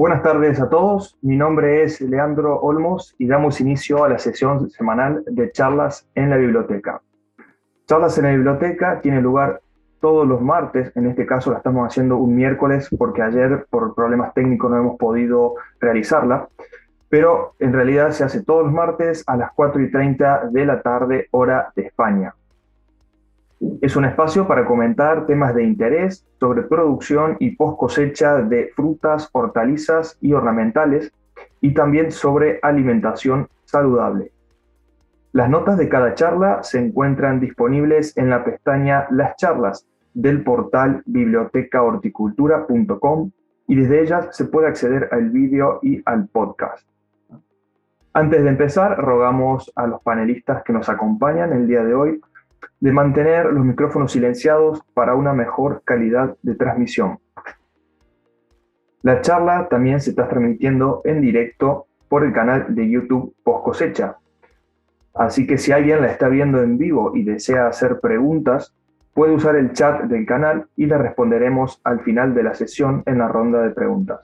Buenas tardes a todos, mi nombre es Leandro Olmos y damos inicio a la sesión semanal de charlas en la biblioteca. Charlas en la biblioteca tiene lugar todos los martes, en este caso la estamos haciendo un miércoles porque ayer por problemas técnicos no hemos podido realizarla, pero en realidad se hace todos los martes a las 4 y 30 de la tarde hora de España. Es un espacio para comentar temas de interés sobre producción y post cosecha de frutas, hortalizas y ornamentales y también sobre alimentación saludable. Las notas de cada charla se encuentran disponibles en la pestaña Las charlas del portal bibliotecahorticultura.com y desde ellas se puede acceder al vídeo y al podcast. Antes de empezar, rogamos a los panelistas que nos acompañan el día de hoy de mantener los micrófonos silenciados para una mejor calidad de transmisión. La charla también se está transmitiendo en directo por el canal de YouTube Post Cosecha. Así que si alguien la está viendo en vivo y desea hacer preguntas, puede usar el chat del canal y le responderemos al final de la sesión en la ronda de preguntas.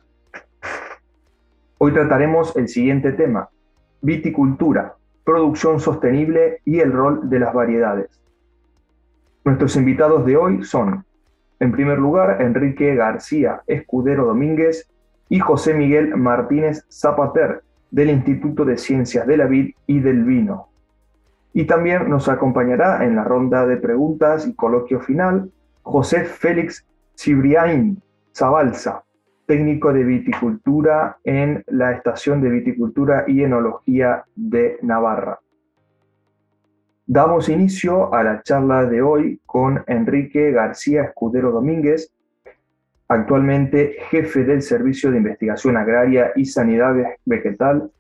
Hoy trataremos el siguiente tema, viticultura, producción sostenible y el rol de las variedades. Nuestros invitados de hoy son, en primer lugar, Enrique García Escudero Domínguez y José Miguel Martínez Zapater, del Instituto de Ciencias de la Vid y del Vino. Y también nos acompañará en la ronda de preguntas y coloquio final José Félix Cibriain Zabalza, técnico de viticultura en la Estación de Viticultura y Enología de Navarra. Damos inicio a la charla de hoy con Enrique García Escudero Domínguez, actualmente jefe del Servicio de Investigación Agraria y Sanidad Vegetal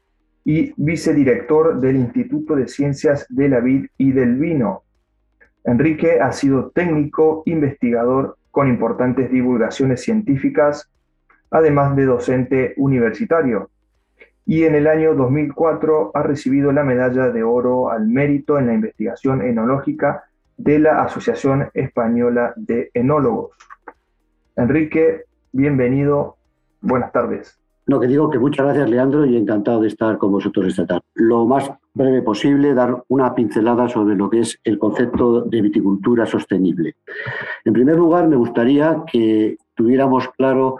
y vicedirector del Instituto de Ciencias de la Vid y del Vino. Enrique ha sido técnico investigador con importantes divulgaciones científicas, además de docente universitario y en el año 2004 ha recibido la medalla de oro al mérito en la investigación enológica de la Asociación Española de Enólogos. Enrique, bienvenido, buenas tardes. No, que digo que muchas gracias, Leandro, y encantado de estar con vosotros esta tarde. Lo más breve posible, dar una pincelada sobre lo que es el concepto de viticultura sostenible. En primer lugar, me gustaría que tuviéramos claro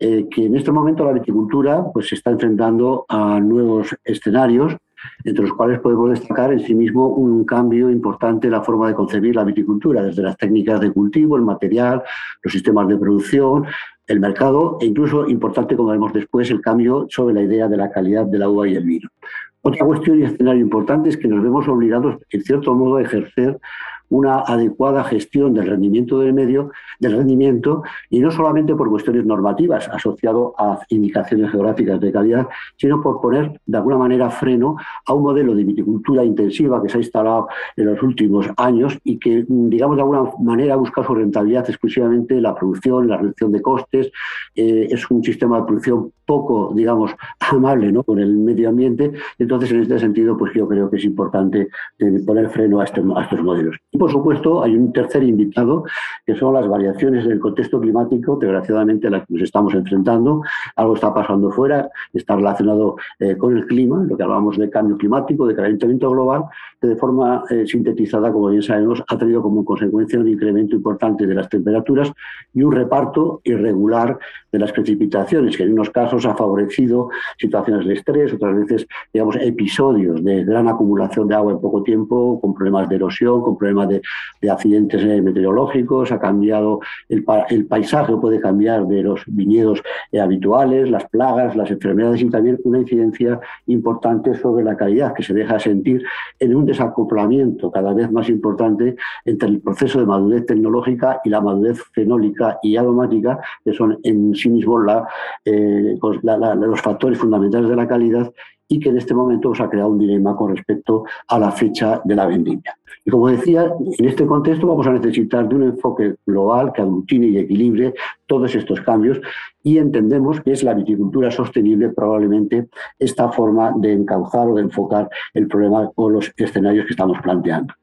eh, que en este momento la viticultura pues, se está enfrentando a nuevos escenarios, entre los cuales podemos destacar en sí mismo un cambio importante en la forma de concebir la viticultura, desde las técnicas de cultivo, el material, los sistemas de producción, el mercado e incluso importante, como veremos después, el cambio sobre la idea de la calidad de la uva y el vino. Otra cuestión y escenario importante es que nos vemos obligados, en cierto modo, a ejercer una adecuada gestión del rendimiento del medio, del rendimiento, y no solamente por cuestiones normativas asociado a indicaciones geográficas de calidad, sino por poner de alguna manera freno a un modelo de viticultura intensiva que se ha instalado en los últimos años y que, digamos, de alguna manera busca su rentabilidad exclusivamente en la producción, la reducción de costes. Eh, es un sistema de producción poco, digamos, amable con el medio ambiente. Entonces, en este sentido, pues yo creo que es importante eh, poner freno a, este, a estos modelos por supuesto, hay un tercer invitado, que son las variaciones del contexto climático, desgraciadamente a las que nos estamos enfrentando. Algo está pasando fuera, está relacionado eh, con el clima, lo que hablábamos de cambio climático, de calentamiento global, que de forma eh, sintetizada, como bien sabemos, ha traído como consecuencia un incremento importante de las temperaturas y un reparto irregular de las precipitaciones, que en unos casos ha favorecido situaciones de estrés, otras veces, digamos, episodios de gran acumulación de agua en poco tiempo, con problemas de erosión, con problemas de, accidentes eh, meteorológicos, ha cambiado el, paisaje, puede cambiar de los viñedos eh, habituales, las plagas, las enfermedades y también una incidencia importante sobre la calidad que se deja sentir en un desacoplamiento cada vez más importante entre el proceso de madurez tecnológica y la madurez fenólica y aromática, que son en sí mismos eh, los factores fundamentales de la calidad y que en este momento os ha creado un dilema con respecto a la fecha de la vendimia. Y como decía, en este contexto vamos a necesitar de un enfoque global que aglutine y equilibre todos estos cambios y entendemos que es la viticultura sostenible probablemente esta forma de encauzar o de enfocar el problema o los escenarios que estamos planteando.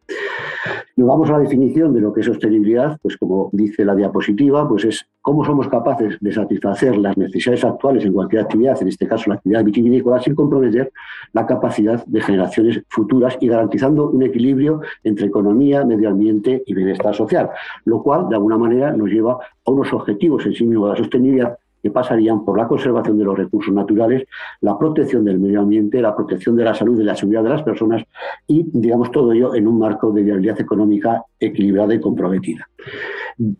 Nos vamos a la definición de lo que es sostenibilidad, pues como dice la diapositiva, pues es cómo somos capaces de satisfacer las necesidades actuales en cualquier actividad, en este caso la actividad vitivinícola, sin comprometer la capacidad de generaciones futuras y garantizando un equilibrio entre economía, medio ambiente y bienestar social, lo cual de alguna manera nos lleva a unos objetivos en sí mismos de la sostenibilidad que pasarían por la conservación de los recursos naturales, la protección del medio ambiente, la protección de la salud y la seguridad de las personas y, digamos, todo ello en un marco de viabilidad económica equilibrada y comprometida.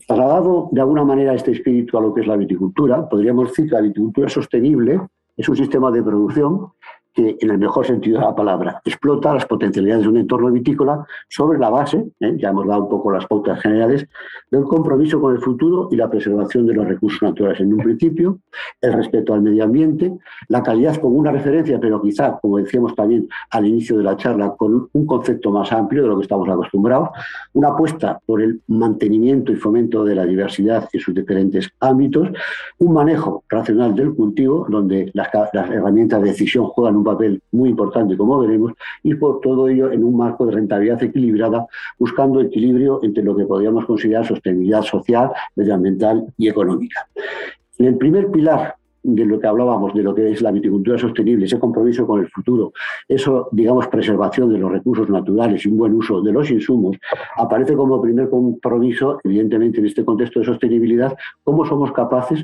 Trasladado de alguna manera este espíritu a lo que es la viticultura, podríamos decir que la viticultura sostenible es un sistema de producción que, en el mejor sentido de la palabra, explota las potencialidades de un entorno vitícola sobre la base, ¿eh? ya hemos dado un poco las pautas generales, del compromiso con el futuro y la preservación de los recursos naturales en un principio, el respeto al medio ambiente, la calidad como una referencia, pero quizá, como decíamos también al inicio de la charla, con un concepto más amplio de lo que estamos acostumbrados, una apuesta por el mantenimiento y fomento de la diversidad en sus diferentes ámbitos, un manejo racional del cultivo, donde las, las herramientas de decisión juegan un papel muy importante, como veremos, y por todo ello en un marco de rentabilidad equilibrada, buscando equilibrio entre lo que podríamos considerar sostenibilidad social, medioambiental y económica. En el primer pilar de lo que hablábamos, de lo que es la viticultura sostenible, ese compromiso con el futuro, eso, digamos, preservación de los recursos naturales y un buen uso de los insumos, aparece como primer compromiso, evidentemente, en este contexto de sostenibilidad, cómo somos capaces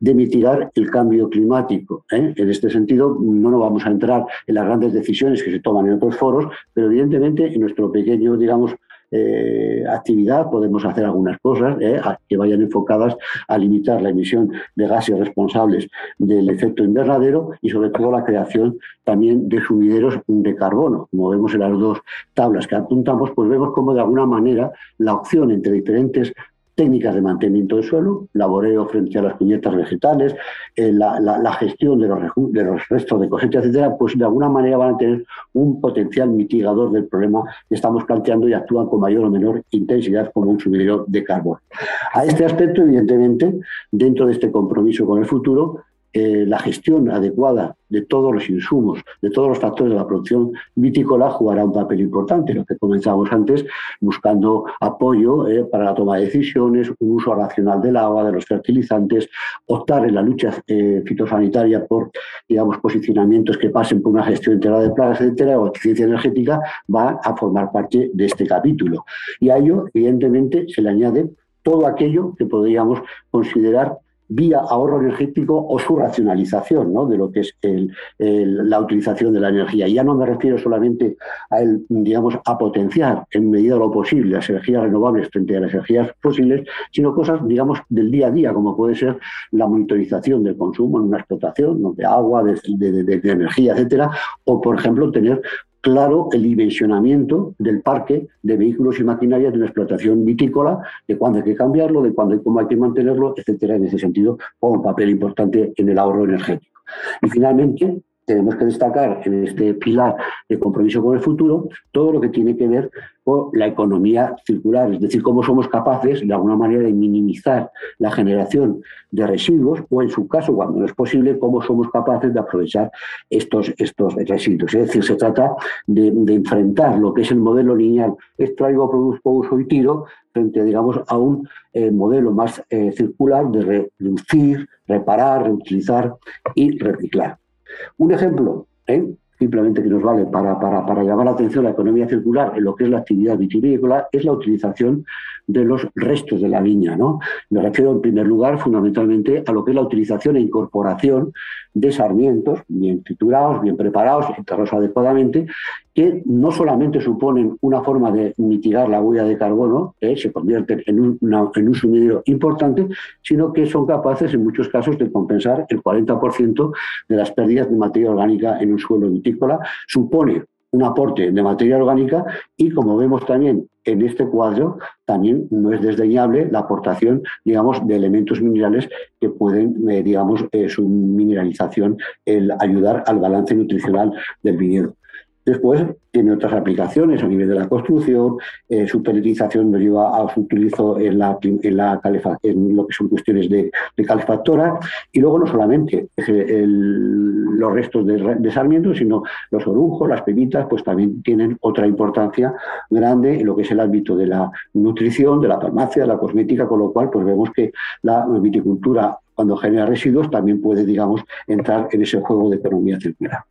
de mitigar el cambio climático. ¿eh? En este sentido, no nos vamos a entrar en las grandes decisiones que se toman en otros foros, pero evidentemente en nuestro pequeño, digamos, eh, actividad podemos hacer algunas cosas eh, que vayan enfocadas a limitar la emisión de gases responsables del efecto invernadero y sobre todo la creación también de sumideros de carbono. Como vemos en las dos tablas que apuntamos, pues vemos cómo de alguna manera la opción entre diferentes técnicas de mantenimiento del suelo, laboreo frente a las cubiertas vegetales, eh, la, gestión de los, restos de cosecha, etcétera, pues de alguna manera van a tener un potencial mitigador del problema que estamos planteando y actúan con mayor o menor intensidad como un sumidero de carbono. A este aspecto, evidentemente, dentro de este compromiso con el futuro, eh, la gestión adecuada de todos los insumos, de todos los factores de la producción vitícola jugará un papel importante, lo que comenzamos antes, buscando apoyo eh, para la toma de decisiones, un uso racional del agua, de los fertilizantes, optar en la lucha eh, fitosanitaria por, digamos, posicionamientos que pasen por una gestión integrada de plagas, etcétera, o eficiencia energética, va a formar parte de este capítulo. Y a ello, evidentemente, se le añade todo aquello que podríamos considerar vía ahorro energético o su racionalización ¿no? de lo que es la utilización de la energía. Ya no me refiero solamente a, el, digamos, a potenciar en medida de lo posible las energías renovables frente a las energías fósiles, sino cosas, digamos, del día a día, como puede ser la monitorización del consumo en una explotación de agua, de, de energía, etcétera, o, por ejemplo, tener claro el dimensionamiento del parque de vehículos y maquinarias de una explotación vitícola, de cuándo hay que cambiarlo, de cuándo y cómo hay que mantenerlo, etcétera. En ese sentido, juega un papel importante en el ahorro energético. Y finalmente, tenemos que destacar en este pilar de compromiso con el futuro todo lo que tiene que ver con la economía circular, es decir, cómo somos capaces de alguna manera de minimizar la generación de residuos o en su caso, cuando no es posible, cómo somos capaces de aprovechar estos, estos residuos. Es decir, se trata de, enfrentar lo que es el modelo lineal, extraigo, produzco, uso y tiro, frente, digamos, a un eh, modelo más eh, circular de reducir, reparar, reutilizar y reciclar. Un ejemplo, ¿eh? Simplemente que nos vale para, para, para, llamar la atención a la economía circular en lo que es la actividad vitivinícola, es la utilización de los restos de la viña. ¿no? Me refiero en primer lugar fundamentalmente a lo que es la utilización e incorporación de sarmientos bien triturados, bien preparados, enterrados adecuadamente, que no solamente suponen una forma de mitigar la huella de carbono, que se convierten en un, en un sumidero importante, sino que son capaces en muchos casos de compensar el 40% de las pérdidas de materia orgánica en un suelo vitícola. Supone un aporte de materia orgánica y, como vemos también en este cuadro, también no es desdeñable la aportación, digamos, de elementos minerales que pueden, eh, digamos, eh, su mineralización, el ayudar al balance nutricional del viñedo. Después tiene otras aplicaciones a nivel de la construcción, eh, su peletización nos lleva a su utilizo en, la, en, la en lo que son cuestiones de, calefactora, y luego no solamente los restos de, Sarmiento, sino los orujos, las pepitas, pues también tienen otra importancia grande en lo que es el ámbito de la nutrición, de la farmacia, de la cosmética, con lo cual pues vemos que la viticultura cuando genera residuos también puede, digamos, entrar en ese juego de economía circular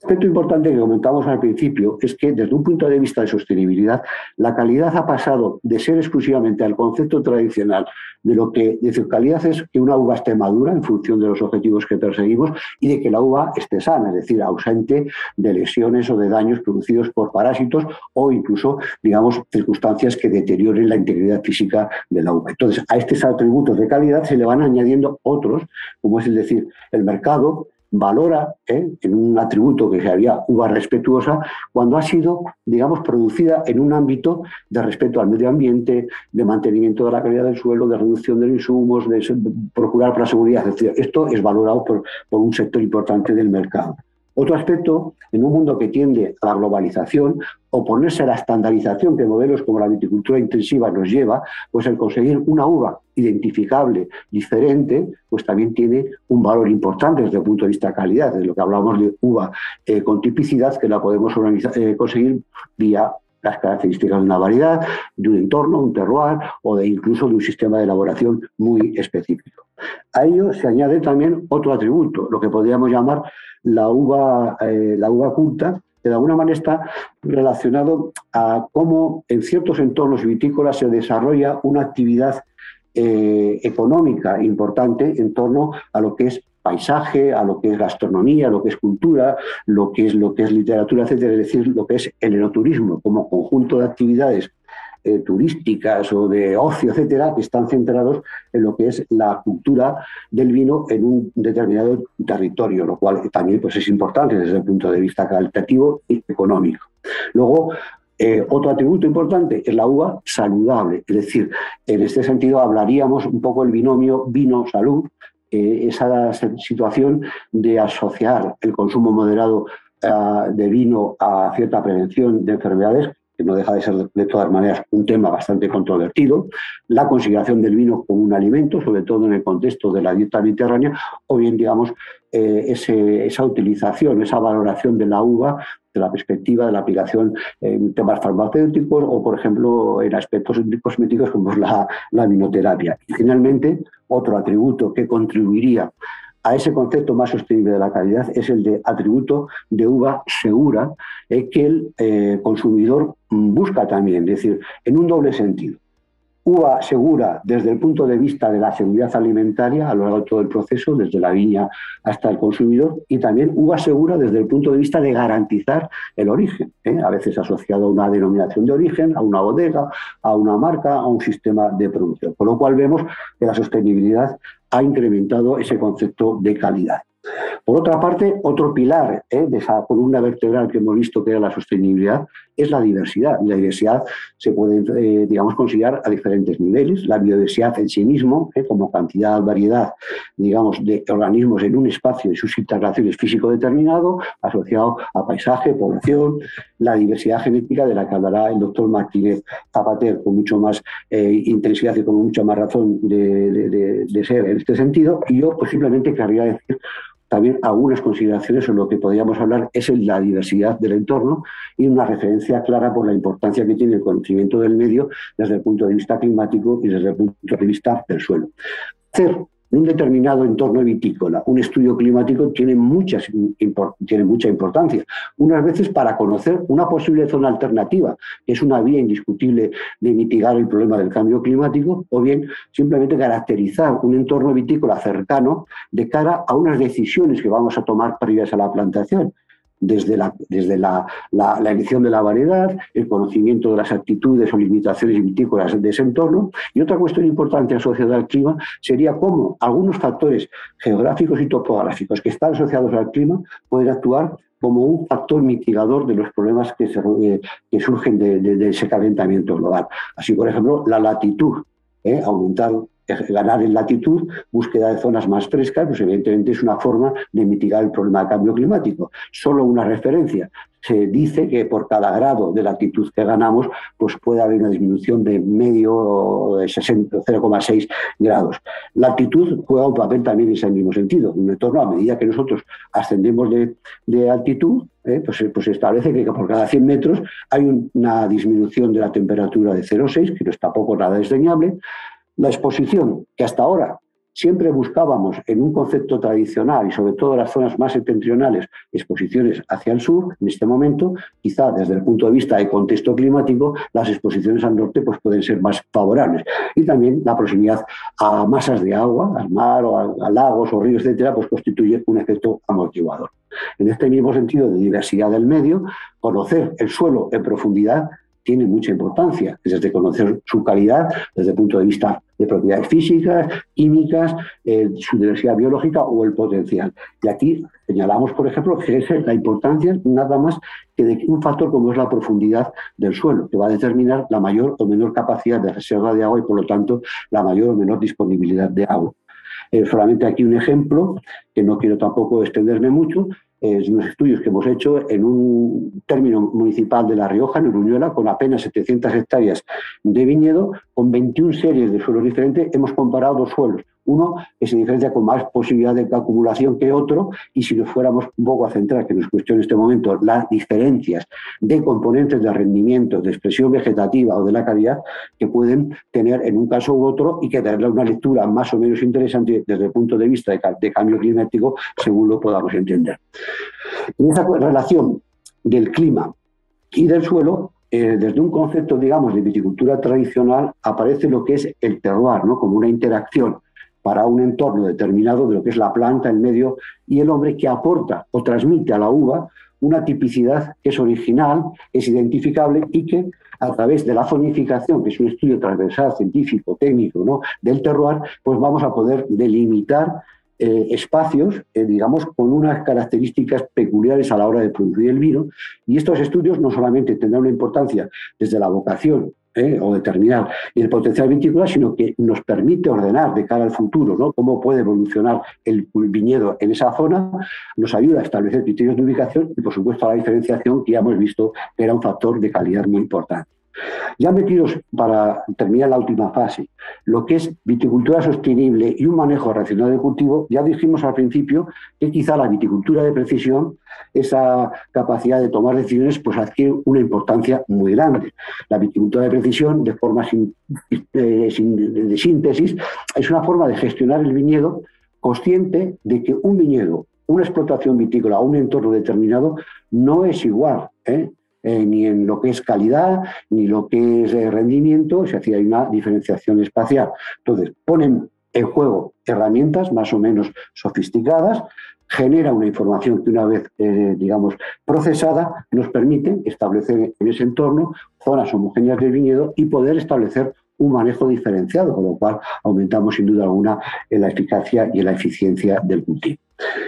aspecto importante que comentamos al principio es que desde un punto de vista de sostenibilidad, la calidad ha pasado de ser exclusivamente al concepto tradicional de lo que decir calidad es que una uva esté madura en función de los objetivos que perseguimos y de que la uva esté sana, es decir, ausente de lesiones o de daños producidos por parásitos o incluso, digamos, circunstancias que deterioren la integridad física de la uva. Entonces, a estos atributos de calidad se le van añadiendo otros, como es decir, el mercado, valora ¿eh? en un atributo que se había uva respetuosa cuando ha sido, digamos, producida en un ámbito de respeto al medio ambiente, de mantenimiento de la calidad del suelo, de reducción de los insumos, de procurar para la seguridad. esto es valorado por un sector importante del mercado. Otro aspecto, en un mundo que tiende a la globalización, oponerse a la estandarización que modelos como la viticultura intensiva nos lleva, pues el conseguir una uva identificable, diferente, pues también tiene un valor importante desde el punto de vista de calidad, desde lo que hablamos de uva eh, con tipicidad, que la podemos eh, conseguir vía las características de una variedad, de un entorno, un terroir o de incluso de un sistema de elaboración muy específico. A ello se añade también otro atributo, lo que podríamos llamar la uva, eh, la uva culta, que de alguna manera está relacionado a cómo en ciertos entornos vitícolas se desarrolla una actividad eh, económica importante en torno a lo que es paisaje, a lo que es gastronomía, a lo que es cultura, lo que es lo que es literatura, etcétera, es decir, lo que es el enoturismo como conjunto de actividades eh, turísticas o de ocio, etcétera, que están centrados en lo que es la cultura del vino en un determinado territorio, lo cual también pues, es importante desde el punto de vista cualitativo y económico. Luego, eh, otro atributo importante es la uva saludable, es decir, en este sentido hablaríamos un poco del binomio vino-salud, eh, esa situación de asociar el consumo moderado de vino a cierta prevención de enfermedades que no deja de ser de todas maneras un tema bastante controvertido, la consideración del vino como un alimento, sobre todo en el contexto de la dieta mediterránea, o bien, digamos, eh, esa utilización, esa valoración de la uva de la perspectiva de la aplicación en temas farmacéuticos o, por ejemplo, en aspectos cosméticos como es la, la vinoterapia. Y finalmente, otro atributo que contribuiría a ese concepto más sostenible de la calidad es el de atributo de uva segura eh, que el eh, consumidor busca también, es decir, en un doble sentido uva segura desde el punto de vista de la seguridad alimentaria a lo largo de todo el proceso, desde la viña hasta el consumidor, y también uva segura desde el punto de vista de garantizar el origen, ¿eh? a veces asociado a una denominación de origen, a una bodega, a una marca, a un sistema de producción. Con lo cual vemos que la sostenibilidad ha incrementado ese concepto de calidad. Por otra parte, otro pilar ¿eh? de esa columna vertebral que hemos visto que era la sostenibilidad es la diversidad. La diversidad se puede, eh, digamos, considerar a diferentes niveles. La biodiversidad en sí mismo, ¿eh? como cantidad, variedad, digamos, de organismos en un espacio y sus integraciones físico determinado, asociado a paisaje, población, la diversidad genética de la que hablará el doctor Martínez Zapater con mucho más intensidad y con mucha más razón de, de, ser en este sentido. Y yo, pues simplemente querría decir también algunas consideraciones sobre lo que podríamos hablar es la diversidad del entorno y una referencia clara por la importancia que tiene el conocimiento del medio desde el punto de vista climático y desde el punto de vista del suelo. Hacer un determinado entorno vitícola, un estudio climático tiene, muchas, tiene mucha importancia. Unas veces para conocer una posible zona alternativa, que es una vía indiscutible de mitigar el problema del cambio climático, o bien simplemente caracterizar un entorno vitícola cercano de cara a unas decisiones que vamos a tomar previas a la plantación desde, la, desde la, elección de la variedad, el conocimiento de las actitudes o limitaciones vitícolas de ese entorno. Y otra cuestión importante asociada al clima sería cómo algunos factores geográficos y topográficos que están asociados al clima pueden actuar como un factor mitigador de los problemas que, se, eh, que surgen de, ese calentamiento global. Así, por ejemplo, la latitud, ¿eh? aumentar ganar en latitud, búsqueda de zonas más frescas, pues evidentemente es una forma de mitigar el problema del cambio climático. Solo una referencia. Se dice que por cada grado de latitud que ganamos, pues puede haber una disminución de medio de 0,6 grados. La altitud juega un papel también en ese mismo sentido. Un entorno, a medida que nosotros ascendemos de, altitud, eh, pues, pues, se establece que por cada 100 metros hay una disminución de la temperatura de 0,6, que no es tampoco nada desdeñable. La exposición, que hasta ahora siempre buscábamos en un concepto tradicional y sobre todo en las zonas más septentrionales exposiciones hacia el sur, en este momento, quizá desde el punto de vista de contexto climático, las exposiciones al norte pues, pueden ser más favorables. Y también la proximidad a masas de agua, al mar o a, lagos o ríos, etcétera, pues constituye un efecto amortiguador. En este mismo sentido de diversidad del medio, conocer el suelo en profundidad tiene mucha importancia, desde conocer su calidad, desde el punto de vista de propiedades físicas, químicas, eh, su diversidad biológica o el potencial. Y aquí señalamos, por ejemplo, que es la importancia nada más que de un factor como es la profundidad del suelo, que va a determinar la mayor o menor capacidad de reserva de agua y, por lo tanto, la mayor o menor disponibilidad de agua. Eh, solamente aquí un ejemplo, que no quiero tampoco extenderme mucho, es unos estudios que hemos hecho en un término municipal de La Rioja, en Uruñuela, con apenas 700 hectáreas de viñedo, con 21 series de suelos diferentes, hemos comparado dos suelos, uno que se diferencia con más posibilidad de acumulación que otro, y si nos fuéramos un poco a centrar, que nos cuestiona en este momento, las diferencias de componentes de rendimiento, de expresión vegetativa o de la calidad que pueden tener en un caso u otro y que darle una lectura más o menos interesante desde el punto de vista de, cambio climático, según lo podamos entender. En esa relación del clima y del suelo, eh, desde un concepto, digamos, de viticultura tradicional, aparece lo que es el terroir, ¿no? como una interacción para un entorno determinado de lo que es la planta, el medio y el hombre que aporta o transmite a la uva una tipicidad que es original, es identificable y que a través de la zonificación, que es un estudio transversal, científico, técnico, ¿no? del terroir, pues vamos a poder delimitar eh, espacios, eh, digamos, con unas características peculiares a la hora de producir el vino. Y estos estudios no solamente tendrán una importancia desde la vocación ¿eh? o determinar el potencial vitícola, sino que nos permite ordenar de cara al futuro ¿no? cómo puede evolucionar el viñedo en esa zona, nos ayuda a establecer criterios de ubicación y, por supuesto, a la diferenciación que ya hemos visto que era un factor de calidad muy importante. Ya metidos para terminar la última fase, lo que es viticultura sostenible y un manejo racional del cultivo, ya dijimos al principio que quizá la viticultura de precisión esa capacidad de tomar decisiones pues adquiere una importancia muy grande. La viticultura de precisión, de forma eh, de síntesis, es una forma de gestionar el viñedo consciente de que un viñedo, una explotación vitícola o un entorno determinado no es igual. ¿eh? Eh, ni en lo que es calidad, ni lo que es rendimiento, si hay una diferenciación espacial. Entonces, ponen en juego herramientas más o menos sofisticadas genera una información que una vez, eh, digamos, procesada, nos permite establecer en ese entorno zonas homogéneas del viñedo y poder establecer un manejo diferenciado, con lo cual aumentamos sin duda alguna la eficacia y en la eficiencia del cultivo.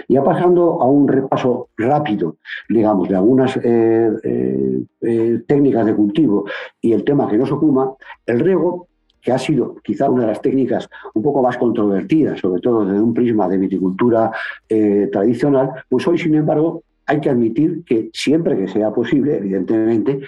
Ya pasando a un repaso rápido, digamos, de algunas eh, eh, técnicas de cultivo y el tema que nos ocupa, el riego que ha sido quizá una de las técnicas un poco más controvertidas, sobre todo desde un prisma de viticultura eh, tradicional, pues hoy, sin embargo, hay que admitir que siempre que sea posible, evidentemente,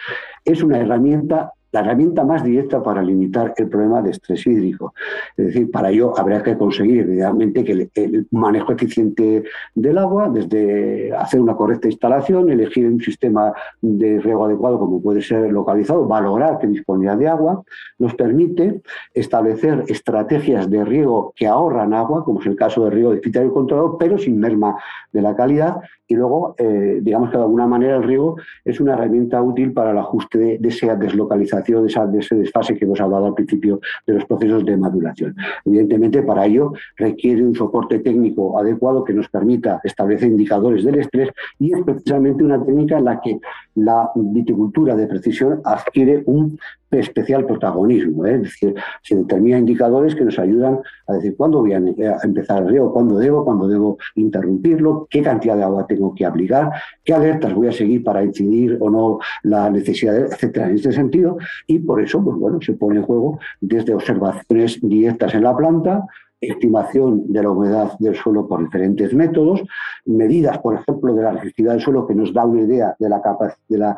es una herramienta la herramienta más directa para limitar el problema de estrés hídrico. Es decir, para ello habrá que conseguir, evidentemente, que el, manejo eficiente del agua, desde hacer una correcta instalación, elegir un sistema de riego adecuado como puede ser localizado, valorar qué disponibilidad de agua, nos permite establecer estrategias de riego que ahorran agua, como es el caso de riego de y controlado, pero sin merma de la calidad. Y luego, eh, digamos que de alguna manera el riego es una herramienta útil para el ajuste de, esa deslocalización de, esa, de ese desfase que hemos hablado al principio de los procesos de maduración. Evidentemente, para ello requiere un soporte técnico adecuado que nos permita establecer indicadores del estrés y es precisamente una técnica en la que la viticultura de precisión adquiere un especial protagonismo. ¿eh? Es decir, se determinan indicadores que nos ayudan a decir cuándo voy a empezar el riego, cuándo debo, cuándo debo interrumpirlo, qué cantidad de agua tengo tengo que aplicar, qué alertas voy a seguir para incidir o no la necesidad, etcétera, en este sentido. Y por eso, pues bueno, se pone en juego desde observaciones directas en la planta, estimación de la humedad del suelo por diferentes métodos, medidas, por ejemplo, de la resistividad del suelo que nos da una idea de la, de la,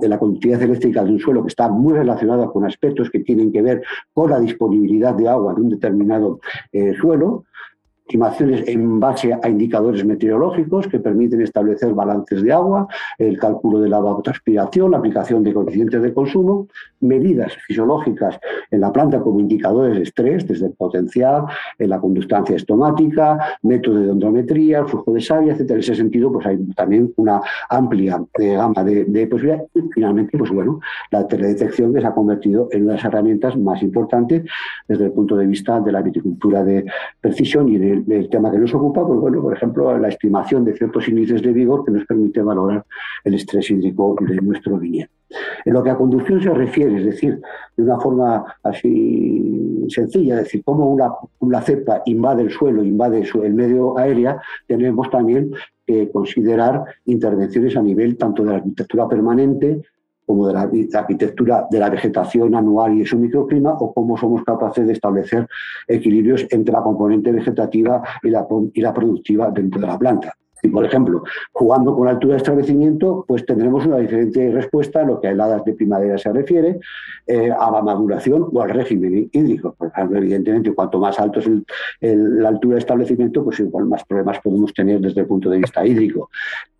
de la conductividad eléctrica de un suelo que está muy relacionada con aspectos que tienen que ver con la disponibilidad de agua de un determinado eh, suelo, estimaciones en base a indicadores meteorológicos que permiten establecer balances de agua, el cálculo de la evapotranspiración, la aplicación de coeficientes de consumo, medidas fisiológicas en la planta como indicadores de estrés, desde el potencial, en la conductancia estomática, método de ondrometría, el flujo de savia, etc. En ese sentido, pues hay también una amplia eh, gama de, posibilidades. Y finalmente, pues bueno, la teledetección que se ha convertido en una de las herramientas más importantes desde el punto de vista de la viticultura de precisión y de el, tema que nos ocupa, pues bueno, por ejemplo, la estimación de ciertos índices de vigor que nos permite valorar el estrés hídrico de nuestro viñedo. En lo que a conducción se refiere, es decir, de una forma así sencilla, es decir, cómo una, una cepa invade el suelo, invade el medio aéreo, tenemos también que considerar intervenciones a nivel tanto de la arquitectura permanente como de la, arquitectura de la vegetación anual y su microclima, o cómo somos capaces de establecer equilibrios entre la componente vegetativa y la, y la productiva dentro de la planta. Y, por ejemplo, jugando con la altura de establecimiento, pues tendremos una diferente respuesta en lo que a heladas de primavera se refiere, eh, a la maduración o al régimen hídrico. Por ejemplo, evidentemente, cuanto más alto es la altura de establecimiento, pues igual más problemas podemos tener desde el punto de vista hídrico.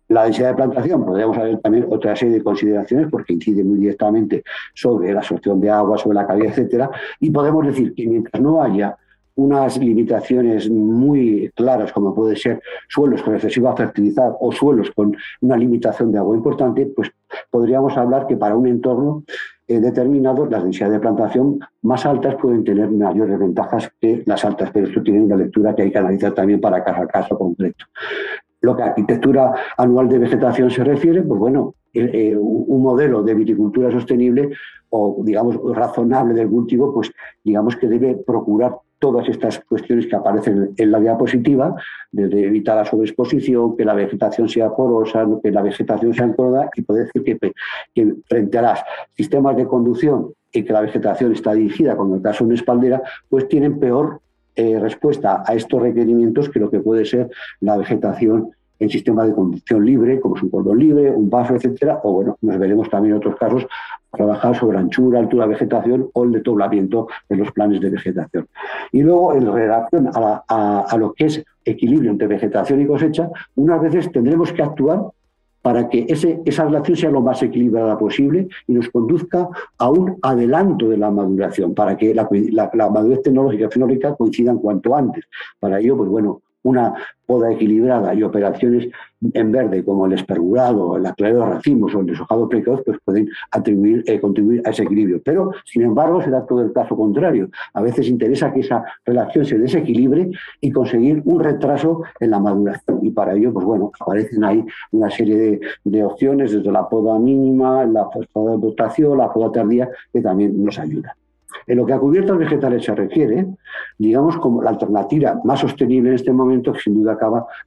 La densidad de plantación, podríamos haber también otra serie de consideraciones porque incide muy directamente sobre la absorción de agua, sobre la calidad, etcétera, y podemos decir que mientras no haya unas limitaciones muy claras, como puede ser suelos con excesiva fertilidad o suelos con una limitación de agua importante, pues podríamos hablar que para un entorno eh, determinado las densidades de plantación más altas pueden tener mayores ventajas que las altas, pero esto tiene una lectura que hay que analizar también para cada caso concreto lo que arquitectura anual de vegetación se refiere, pues bueno, eh, un modelo de viticultura sostenible o, digamos, razonable del cultivo, pues digamos que debe procurar todas estas cuestiones que aparecen en la diapositiva, desde evitar la sobreexposición, que la vegetación sea porosa, que la vegetación sea encordada, y puede decir que, que frente a los sistemas de conducción y que la vegetación está dirigida, como en el caso de una espaldera, pues tienen peor eh, respuesta a estos requerimientos que lo que puede ser la vegetación en sistema de conducción libre, como es un cordón libre, un paso, etcétera, o bueno, nos veremos también en otros casos trabajar sobre anchura, altura vegetación o el detoblamiento de los planes de vegetación. Y luego, en relación a lo que es equilibrio entre vegetación y cosecha, unas veces tendremos que actuar para que esa relación sea lo más equilibrada posible y nos conduzca a un adelanto de la maduración, para que la, la madurez tecnológica y fenólica coincidan cuanto antes. Para ello, pues bueno, una poda equilibrada y operaciones en verde como el espergurado, el aclarado de racimos o el deshojado precoz, pues pueden atribuir, eh, contribuir a ese equilibrio. Pero, sin embargo, será todo el caso contrario. A veces interesa que esa relación se desequilibre y conseguir un retraso en la maduración. Y para ello, pues bueno, aparecen ahí una serie de, de opciones, desde la poda mínima, la poda de dotación, la poda tardía, que también nos ayudan. En lo que a cubiertas vegetales se refiere, digamos como la alternativa más sostenible en este momento, que sin duda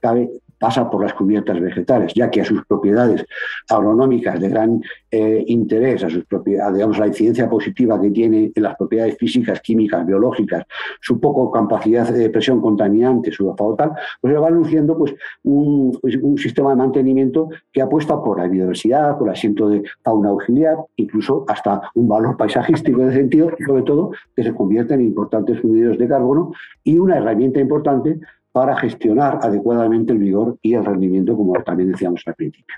cabe pasa por las cubiertas vegetales, ya que a sus propiedades agronómicas de gran eh, interés, a sus propiedades, digamos, la incidencia positiva que tiene en las propiedades físicas, químicas, biológicas, su poco capacidad de presión contaminante, su tal, pues se va anunciando pues, un, pues, un, sistema de mantenimiento que apuesta por la biodiversidad, por el asiento de fauna auxiliar, incluso hasta un valor paisajístico en sentido, y sobre todo que se convierta en importantes fluidos de carbono y una herramienta importante para gestionar adecuadamente el vigor y el rendimiento, como también decíamos al principio.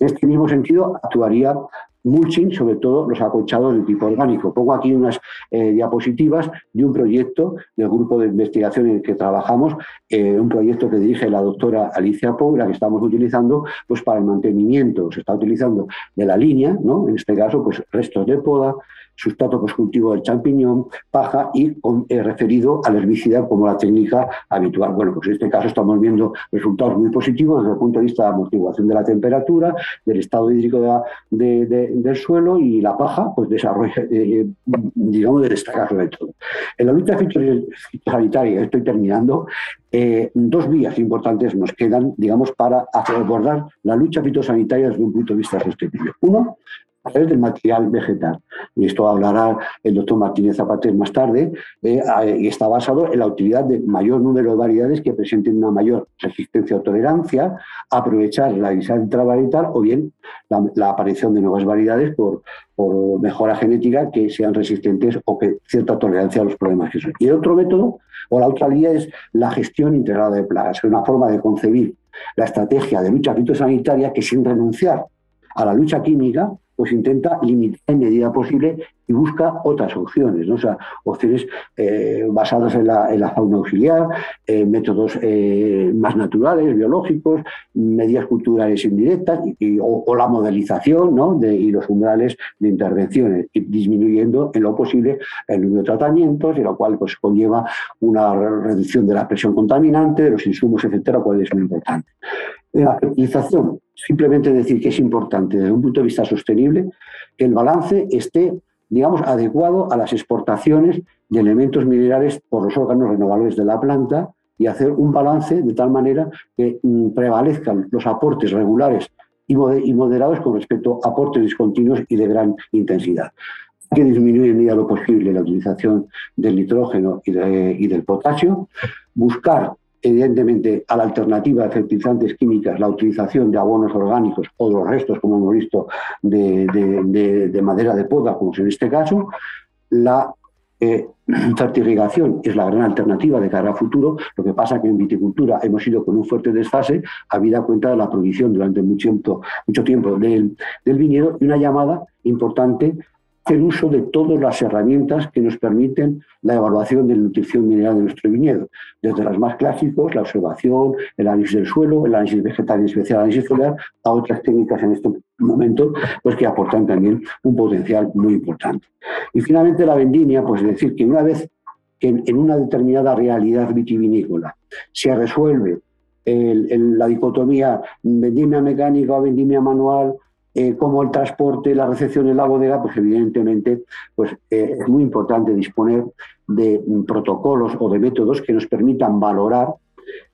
En este mismo sentido, actuaría mulching, sobre todo los acolchados de tipo orgánico. Pongo aquí unas eh, diapositivas de un proyecto del grupo de investigación en el que trabajamos, eh, un proyecto que dirige la doctora Alicia Pou, la que estamos utilizando pues, para el mantenimiento. Se está utilizando de la línea, ¿no? en este caso, pues restos de poda, sustrato constructivo del champiñón, paja y eh, referido al herbicida como la técnica habitual. Bueno, pues en este caso estamos viendo resultados muy positivos desde el punto de vista de la amortiguación de la temperatura, del estado hídrico de, del suelo y la paja, pues desarrolla, eh, digamos, de destacar sobre todo. En la lucha fitosanitaria, estoy terminando, eh, dos vías importantes nos quedan, digamos, para abordar la lucha fitosanitaria desde un punto de vista sostenible. Uno, a del material vegetal. Y esto hablará el doctor Martínez Zapater más tarde, eh, y está basado en la utilidad de mayor número de variedades que presenten una mayor resistencia o tolerancia, aprovechar la diversidad intravarietal o bien la, aparición de nuevas variedades por, por mejora genética que sean resistentes o que cierta tolerancia a los problemas que son. Y el otro método, o la otra vía, es la gestión integrada de plagas, es una forma de concebir la estrategia de lucha fitosanitaria que sin renunciar a la lucha química pues intenta limitar en medida posible y busca otras opciones, ¿no? o sea, opciones eh, basadas en la, fauna auxiliar, métodos eh, más naturales, biológicos, medidas culturales indirectas y, o, la modelización ¿no? de, y los umbrales de intervenciones, y disminuyendo en lo posible el número de tratamientos, y lo cual pues, conlleva una reducción de la presión contaminante, de los insumos, etcétera, cual es muy importante. La fertilización, simplemente decir que es importante desde un punto de vista sostenible que el balance esté, digamos, adecuado a las exportaciones de elementos minerales por los órganos renovables de la planta y hacer un balance de tal manera que mm, prevalezcan los aportes regulares y moderados con respecto a aportes discontinuos y de gran intensidad. Hay que disminuir en medida lo posible la utilización del nitrógeno y, y del potasio, buscar evidentemente a la alternativa de fertilizantes químicas, la utilización de abonos orgánicos o de los restos, como hemos visto, de, madera de poda, como en este caso, la eh, fertirrigación es la gran alternativa de cara a futuro. Lo que pasa es que en viticultura hemos ido con un fuerte desfase, habida cuenta de la provisión durante mucho tiempo, del viñedo y una llamada importante hacer uso de todas las herramientas que nos permiten la evaluación de nutrición mineral de nuestro viñedo, desde las más clásicos, la observación, el análisis del suelo, el análisis vegetal y especial análisis solar, a otras técnicas en este momento, pues que aportan también un potencial muy importante. Y finalmente la vendimia, pues decir que una vez que en, una determinada realidad vitivinícola se resuelve la dicotomía vendimia mecánica o vendimia manual, eh, como el transporte, la recepción en la bodega, pues evidentemente pues, eh, es muy importante disponer de mm, protocolos o de métodos que nos permitan valorar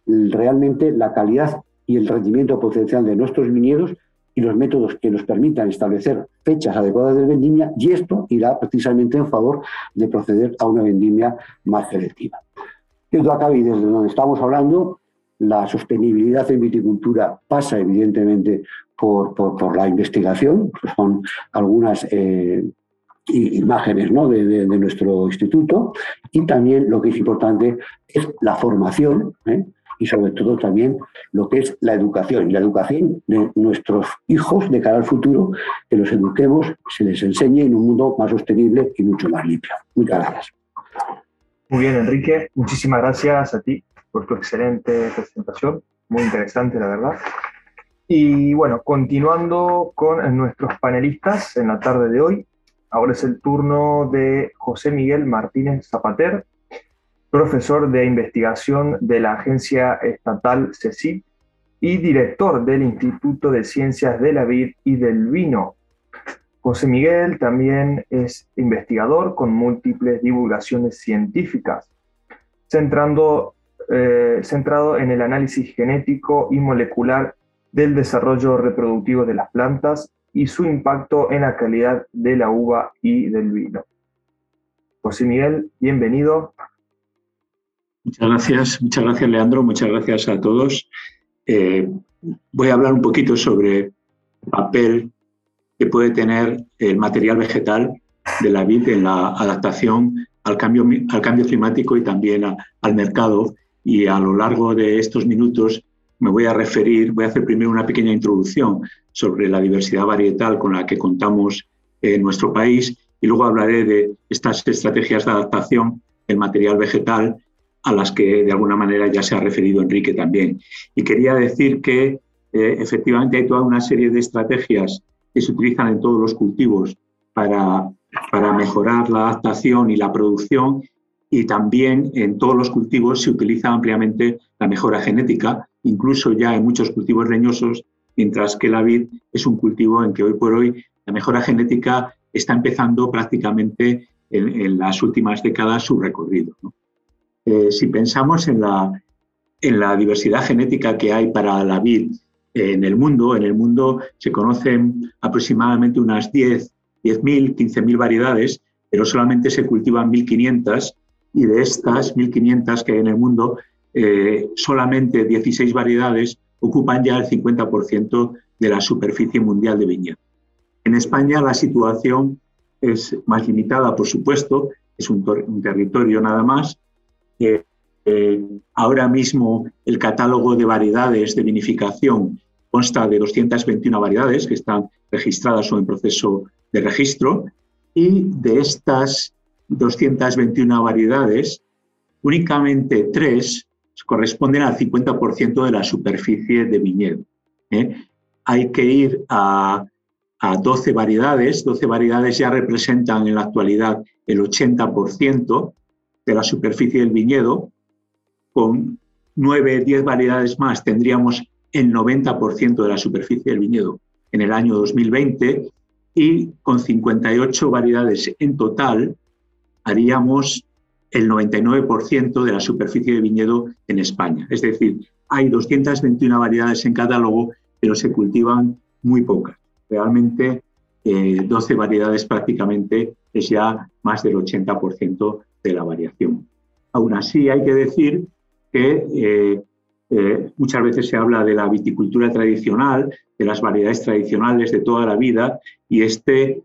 realmente la calidad y el rendimiento potencial de nuestros viñedos y los métodos que nos permitan establecer fechas adecuadas de vendimia y esto irá precisamente en favor de proceder a una vendimia más selectiva. Esto y desde donde estamos hablando, la sostenibilidad en viticultura pasa evidentemente por, la investigación, son algunas eh, imágenes de, nuestro instituto, y también lo que es importante es la formación ¿eh? y sobre todo también lo que es la educación, la educación de nuestros hijos de cara al futuro, que los eduquemos, se les enseñe en un mundo más sostenible y mucho más limpio. Muchas gracias. Muy bien, Enrique, muchísimas gracias a ti por tu excelente presentación, muy interesante, la verdad. Y bueno, continuando con nuestros panelistas en la tarde de hoy, ahora es el turno de José Miguel Martínez Zapater, profesor de investigación de la Agencia Estatal CECIP y director del Instituto de Ciencias de la Vid y del Vino. José Miguel también es investigador con múltiples divulgaciones científicas, centrando, eh, centrado en el análisis genético y molecular del desarrollo reproductivo de las plantas y su impacto en la calidad de la uva y del vino. José Miguel, bienvenido. Muchas gracias, muchas gracias Leandro, muchas gracias a todos. Eh, voy a hablar un poquito sobre el papel que puede tener el material vegetal de la vid en la adaptación al cambio, al cambio climático y también al mercado. Y a lo largo de estos minutos me voy a referir, voy a hacer primero una pequeña introducción sobre la diversidad varietal con la que contamos en nuestro país y luego hablaré de estas estrategias de adaptación del material vegetal a las que de alguna manera ya se ha referido Enrique también. Y quería decir que eh, efectivamente hay toda una serie de estrategias que se utilizan en todos los cultivos para, para mejorar la adaptación y la producción y también en todos los cultivos se utiliza ampliamente la mejora genética incluso ya en muchos cultivos leñosos, mientras que la vid es un cultivo en que hoy por hoy la mejora genética está empezando prácticamente en, las últimas décadas su recorrido. Eh, si pensamos en la, en la diversidad genética que hay para la vid en el mundo, en el mundo se conocen aproximadamente unas 10, 10.000, 15.000 variedades, pero solamente se cultivan 1.500 y de estas 1.500 que hay en el mundo, eh, solamente 16 variedades ocupan ya el 50% de la superficie mundial de viña. En España la situación es más limitada, por supuesto, es un, territorio nada más. Eh, eh, ahora mismo el catálogo de variedades de vinificación consta de 221 variedades que están registradas o en proceso de registro y de estas 221 variedades, únicamente tres corresponden al 50% de la superficie de viñedo. ¿eh? Hay que ir a, a 12 variedades. 12 variedades ya representan en la actualidad el 80% de la superficie del viñedo. Con 9, 10 variedades más tendríamos el 90% de la superficie del viñedo en el año 2020 y con 58 variedades en total haríamos el 99% de la superficie de viñedo en España. Es decir, hay 221 variedades en catálogo, pero se cultivan muy pocas. Realmente 12 eh, variedades prácticamente es ya más del 80% de la variación. Aún así, hay que decir que eh, eh, muchas veces se habla de la viticultura tradicional, de las variedades tradicionales de toda la vida, y este,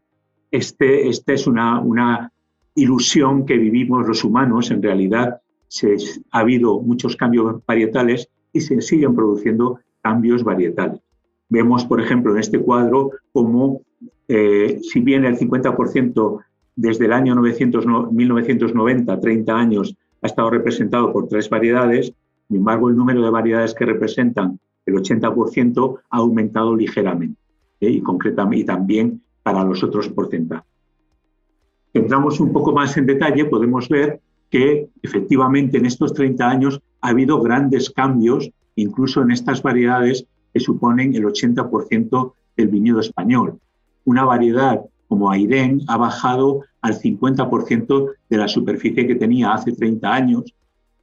este, este es una, una ilusión que vivimos los humanos. En realidad, se, ha habido muchos cambios varietales y se siguen produciendo cambios varietales. Vemos, por ejemplo, en este cuadro cómo, eh, si bien el 50% desde el año 1990, 30 años, ha estado representado por tres variedades, sin embargo, el número de variedades que representan el 80% ha aumentado ligeramente ¿eh? y, concretamente, y también para los otros porcentajes. Entramos un poco más en detalle, podemos ver que efectivamente en estos 30 años ha habido grandes cambios, incluso en estas variedades que suponen el 80% del viñedo español. Una variedad como Airén ha bajado al 50% de la superficie que tenía hace 30 años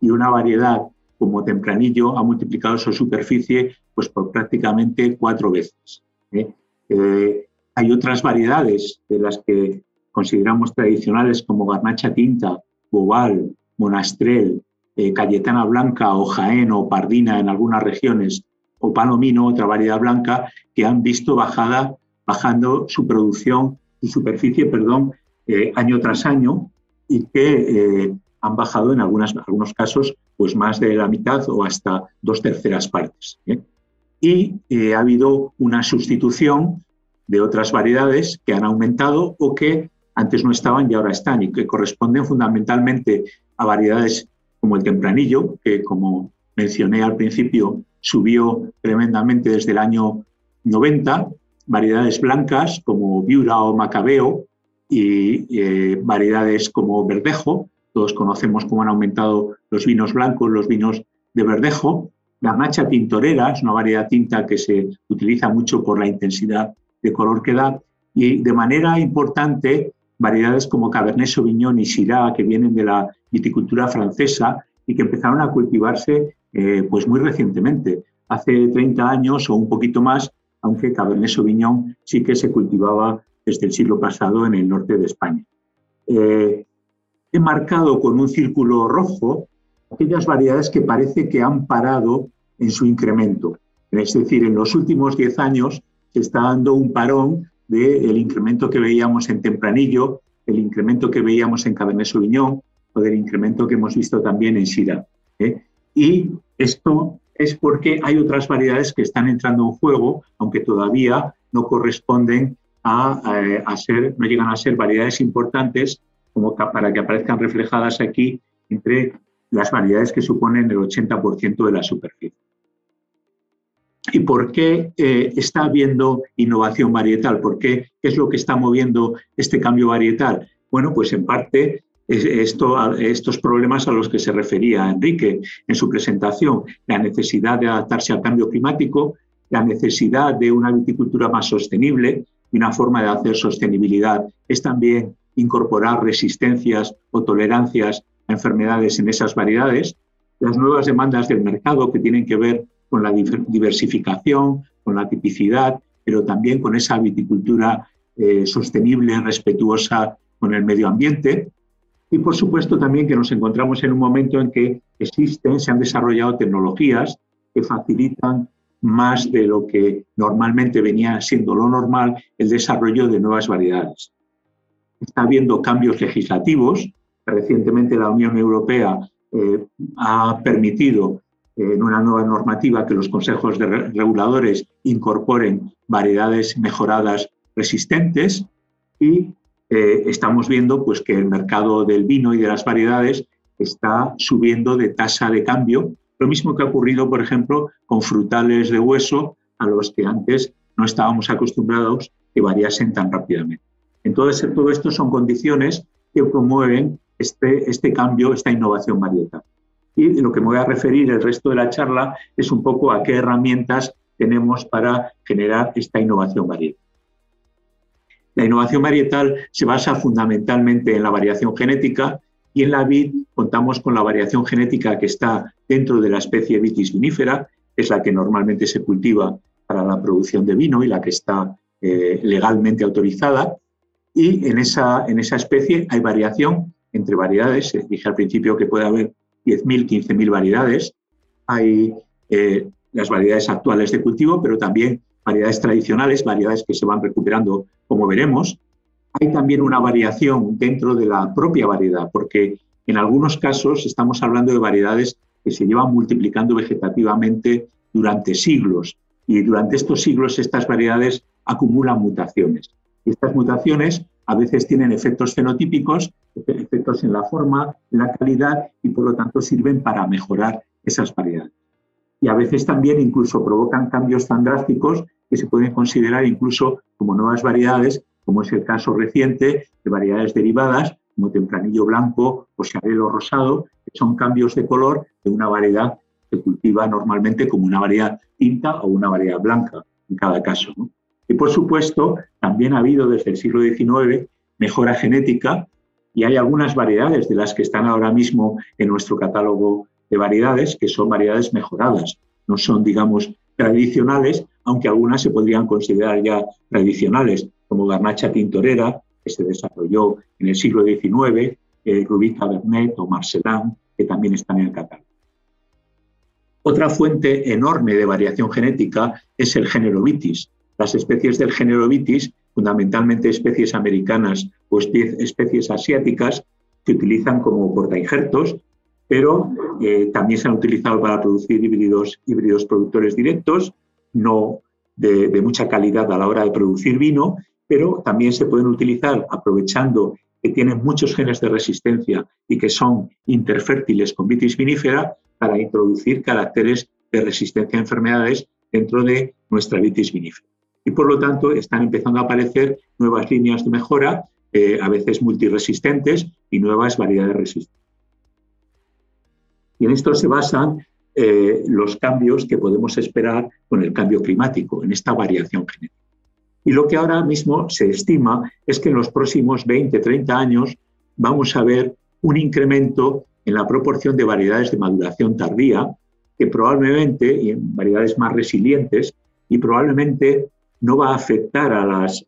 y una variedad como Tempranillo ha multiplicado su superficie pues, por prácticamente cuatro veces. ¿eh? Eh, hay otras variedades de las que consideramos tradicionales como Garnacha Tinta, Bobal, Monastrel, eh, Cayetana Blanca o Jaén o Pardina en algunas regiones, o Palomino, otra variedad blanca, que han visto bajada, bajando su producción, su superficie, perdón, año tras año y que han bajado en algunas, algunos casos pues más de la mitad o hasta dos terceras partes. ¿eh? Y eh, ha habido una sustitución de otras variedades que han aumentado o que antes no estaban y ahora están y que corresponden fundamentalmente a variedades como el tempranillo, que como mencioné al principio subió tremendamente desde el año 90, variedades blancas como Viura o Macabeo y eh, variedades como Verdejo, todos conocemos cómo han aumentado los vinos blancos, los vinos de verdejo. La macha tintorera es una variedad tinta que se utiliza mucho por la intensidad de color que da. Y de manera importante, variedades como Cabernet Sauvignon y Syrah, que vienen de la viticultura francesa y que empezaron a cultivarse eh, pues muy recientemente, hace 30 años o un poquito más, aunque Cabernet Sauvignon sí que se cultivaba desde el siglo pasado en el norte de España. Eh, he marcado con un círculo rojo aquellas variedades que parece que han parado en su incremento. Es decir, en los últimos 10 años se está dando un parón del incremento que veíamos en Tempranillo, el incremento que veíamos en Cabernet Sauvignon o del incremento que hemos visto también en Syrah. ¿eh? Y esto es porque hay otras variedades que están entrando en juego, aunque todavía no corresponden a, a ser, no llegan a ser variedades importantes como para que aparezcan reflejadas aquí entre las variedades que suponen el 80% de la superficie. ¿Y por qué eh, está habiendo innovación varietal? ¿Por qué? ¿Qué es lo que está moviendo este cambio varietal? Bueno, pues en parte esto, estos problemas a los que se refería Enrique en su presentación, la necesidad de adaptarse al cambio climático, la necesidad de una viticultura más sostenible, y una forma de hacer sostenibilidad es también incorporar resistencias o tolerancias a enfermedades en esas variedades. Las nuevas demandas del mercado que tienen que ver con la diversificación, con la tipicidad, pero también con esa viticultura eh, sostenible, respetuosa con el medio ambiente. Y por supuesto también que nos encontramos en un momento en que existen, se han desarrollado tecnologías que facilitan más de lo que normalmente venía siendo lo normal el desarrollo de nuevas variedades. Está habiendo cambios legislativos. Recientemente la Unión Europea eh, ha permitido en una nueva normativa que los consejos de reguladores incorporen variedades mejoradas resistentes y eh, estamos viendo pues, que el mercado del vino y de las variedades está subiendo de tasa de cambio, lo mismo que ha ocurrido, por ejemplo, con frutales de hueso a los que antes no estábamos acostumbrados que variasen tan rápidamente. Entonces, todo esto son condiciones que promueven este, este cambio, esta innovación varietal. Y lo que me voy a referir el resto de la charla es un poco a qué herramientas tenemos para generar esta innovación varietal. La innovación varietal se basa fundamentalmente en la variación genética y en la vid contamos con la variación genética que está dentro de la especie Vitis vinifera, es la que normalmente se cultiva para la producción de vino y la que está eh, legalmente autorizada. Y en esa, en esa especie hay variación entre variedades. Dije al principio que puede haber 10.000, 15.000 variedades. Hay eh, las variedades actuales de cultivo, pero también variedades tradicionales, variedades que se van recuperando, como veremos. Hay también una variación dentro de la propia variedad, porque en algunos casos estamos hablando de variedades que se llevan multiplicando vegetativamente durante siglos y durante estos siglos estas variedades acumulan mutaciones. Estas mutaciones a veces tienen efectos fenotípicos, efectos en la forma, la calidad y por lo tanto sirven para mejorar esas variedades y a veces también incluso provocan cambios tan drásticos que se pueden considerar incluso como nuevas variedades, como es el caso reciente de variedades derivadas como tempranillo blanco o xarelo rosado, que son cambios de color de una variedad que cultiva normalmente como una variedad tinta o una variedad blanca en cada caso. Y por supuesto, también ha habido desde el siglo XIX mejora genética y hay algunas variedades de las que están ahora mismo en nuestro catálogo de variedades que son variedades mejoradas, no son, digamos, tradicionales, aunque algunas se podrían considerar ya tradicionales, como Garnacha tintorera, que se desarrolló en el siglo XIX, eh, Rubí Cabernet o Marcelin, que también están en el catálogo. Otra fuente enorme de variación genética es el género Vitis. Las especies del género Vitis, fundamentalmente especies americanas o especies asiáticas, se utilizan como portainjertos pero eh, también se han utilizado para producir híbridos, híbridos productores directos, no de, mucha calidad a la hora de producir vino, pero también se pueden utilizar aprovechando que tienen muchos genes de resistencia y que son interfértiles con vitis vinífera para introducir caracteres de resistencia a enfermedades dentro de nuestra vitis vinífera. Y por lo tanto están empezando a aparecer nuevas líneas de mejora, eh, a veces multiresistentes y nuevas variedades resistentes. Y en esto se basan eh, los cambios que podemos esperar con el cambio climático, en esta variación genética. Y lo que ahora mismo se estima es que en los próximos 20, 30 años vamos a ver un incremento en la proporción de variedades de maduración tardía, que probablemente, y en variedades más resilientes, y probablemente no va a afectar a las,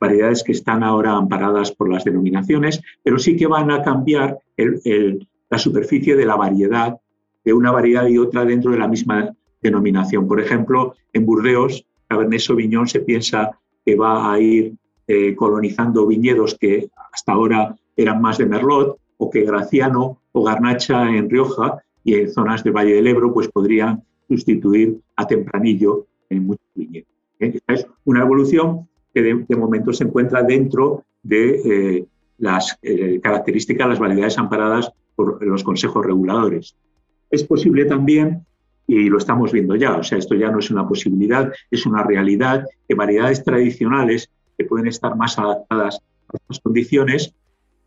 variedades que están ahora amparadas por las denominaciones, pero sí que van a cambiar la superficie de la variedad de una variedad y otra dentro de la misma denominación. Por ejemplo, en Burdeos, Cabernet Sauvignon se piensa que va a ir eh, colonizando viñedos que hasta ahora eran más de Merlot, o que Graciano o Garnacha en Rioja y en zonas del Valle del Ebro pues podrían sustituir a Tempranillo en muchos viñedos. ¿Eh? Es una evolución que de, momento se encuentra dentro de eh, las características de las variedades amparadas por los consejos reguladores. Es posible también, y lo estamos viendo ya, o sea, esto ya no es una posibilidad, es una realidad, que variedades tradicionales que pueden estar más adaptadas a estas condiciones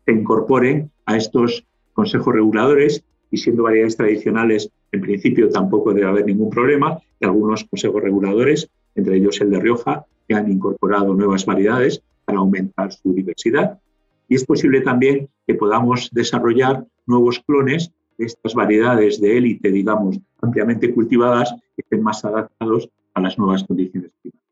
se incorporen a estos consejos reguladores y siendo variedades tradicionales, en principio tampoco debe haber ningún problema, que algunos consejos reguladores, entre ellos el de Rioja, que han incorporado nuevas variedades para aumentar su diversidad. Y es posible también que podamos desarrollar nuevos clones de estas variedades de élite, digamos, ampliamente cultivadas, que estén más adaptados a las nuevas condiciones climáticas.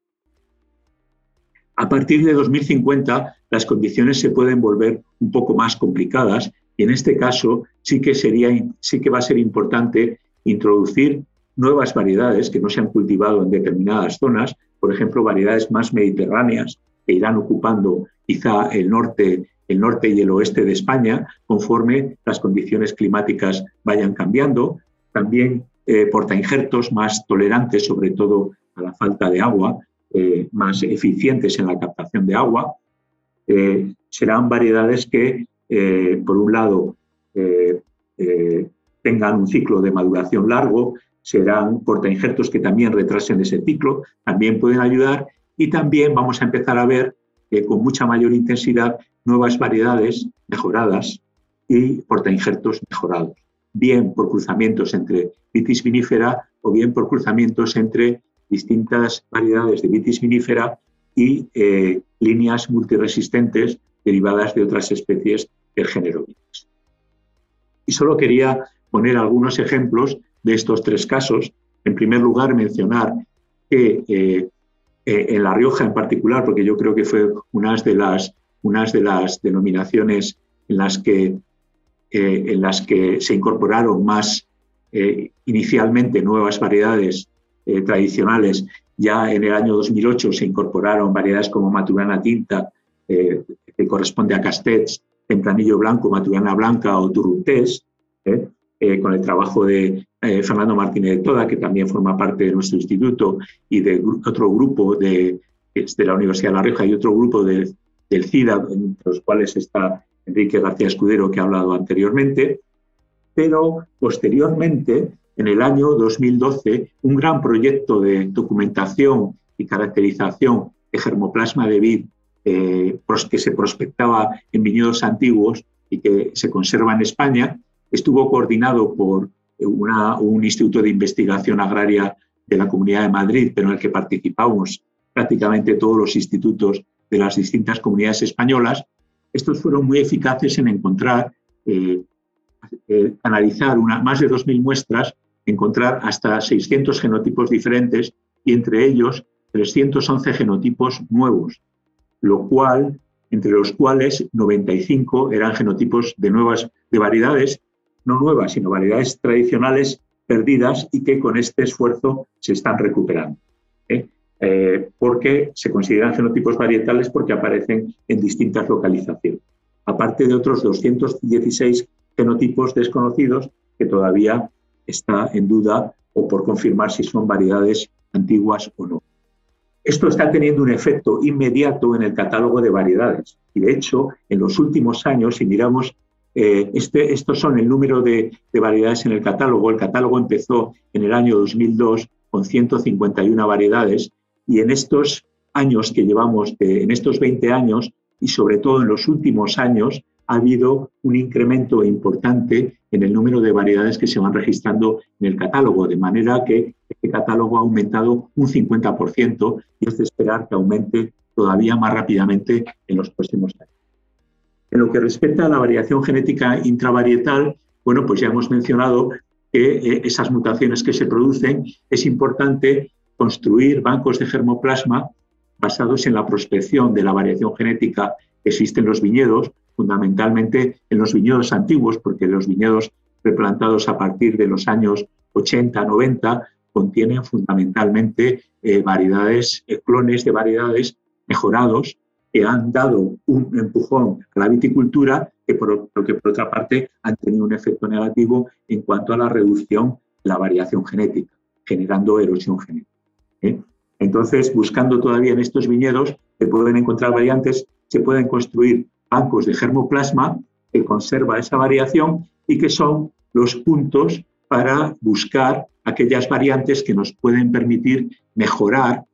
A partir de 2050, las condiciones se pueden volver un poco más complicadas y en este caso sí que, sería, sí que va a ser importante introducir nuevas variedades que no se han cultivado en determinadas zonas, por ejemplo, variedades más mediterráneas que irán ocupando quizá el norte, el norte y el oeste de España conforme las condiciones climáticas vayan cambiando. También eh, portainjertos más tolerantes, sobre todo a la falta de agua, eh, más eficientes en la captación de agua. Eh, serán variedades que, por un lado, tengan un ciclo de maduración largo, serán portainjertos que también retrasen ese ciclo, también pueden ayudar y también vamos a empezar a ver con mucha mayor intensidad nuevas variedades mejoradas y portainjertos mejorados, bien por cruzamientos entre vitis vinífera o bien por cruzamientos entre distintas variedades de vitis vinífera y eh, líneas multiresistentes derivadas de otras especies del género vitis. Y solo quería poner algunos ejemplos de estos tres casos. En primer lugar, mencionar que eh, eh, en La Rioja en particular, porque yo creo que fue una de las, unas de las denominaciones en las que, eh, en las que se incorporaron más inicialmente nuevas variedades tradicionales. Ya en el año 2008 se incorporaron variedades como Maturana Tinta, que corresponde a Castells, Tempranillo Blanco, Maturana Blanca o Turrutés. Eh, con el trabajo de eh, Fernando Martínez de Toda, que también forma parte de nuestro instituto, y de otro grupo de, de la Universidad de La Rioja y otro grupo del CIDA, entre los cuales está Enrique García Escudero, que ha hablado anteriormente. Pero posteriormente, en el año 2012, un gran proyecto de documentación y caracterización de germoplasma de vid eh, que se prospectaba en viñedos antiguos y que se conserva en España, estuvo coordinado por un instituto de investigación agraria de la Comunidad de Madrid, pero en el que participamos prácticamente todos los institutos de las distintas comunidades españolas. Estos fueron muy eficaces en encontrar, eh, eh, analizar una, más de 2.000 muestras, encontrar hasta 600 genotipos diferentes y entre ellos 311 genotipos nuevos, lo cual, entre los cuales 95 eran genotipos de nuevas de variedades no nuevas, sino variedades tradicionales perdidas y que con este esfuerzo se están recuperando. ¿eh? Eh, porque se consideran genotipos varietales porque aparecen en distintas localizaciones, aparte de otros 216 genotipos desconocidos que todavía está en duda o por confirmar si son variedades antiguas o no. Esto está teniendo un efecto inmediato en el catálogo de variedades y de hecho en los últimos años, si miramos eh, este, estos son el número de, variedades en el catálogo. El catálogo empezó en el año 2002 con 151 variedades y en estos años que llevamos, en estos 20 años y sobre todo en los últimos años, ha habido un incremento importante en el número de variedades que se van registrando en el catálogo, de manera que este catálogo ha aumentado un 50% y es de esperar que aumente todavía más rápidamente en los próximos años. En lo que respecta a la variación genética intravarietal, bueno, pues ya hemos mencionado que eh, esas mutaciones que se producen es importante construir bancos de germoplasma basados en la prospección de la variación genética que existe en los viñedos, fundamentalmente en los viñedos antiguos, porque los viñedos replantados a partir de los años 80, 90 contienen fundamentalmente eh, variedades, eh, clones de variedades mejorados que han dado un empujón a la viticultura, que por, que por otra parte han tenido un efecto negativo en cuanto a la reducción de la variación genética, generando erosión genética. ¿eh? Entonces, buscando todavía en estos viñedos, se pueden encontrar variantes, se pueden construir bancos de germoplasma que conserva esa variación y que son los puntos para buscar aquellas variantes que nos pueden permitir mejorar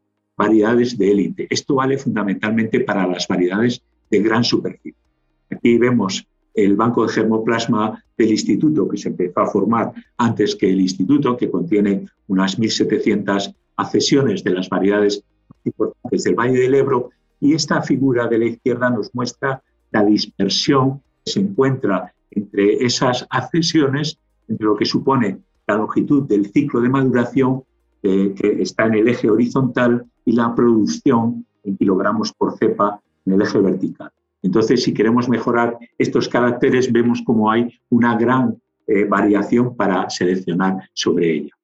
variedades de élite. Esto vale fundamentalmente para las variedades de gran superficie. Aquí vemos el banco de germoplasma del instituto que se empezó a formar antes que el instituto, que contiene unas 1.700 accesiones de las variedades importantes del Valle del Ebro y esta figura de la izquierda nos muestra la dispersión que se encuentra entre esas accesiones, entre lo que supone la longitud del ciclo de maduración que está en el eje horizontal y la producción en kilogramos por cepa en el eje vertical. Entonces, si queremos mejorar estos caracteres, vemos como hay una gran eh, variación para seleccionar sobre ella.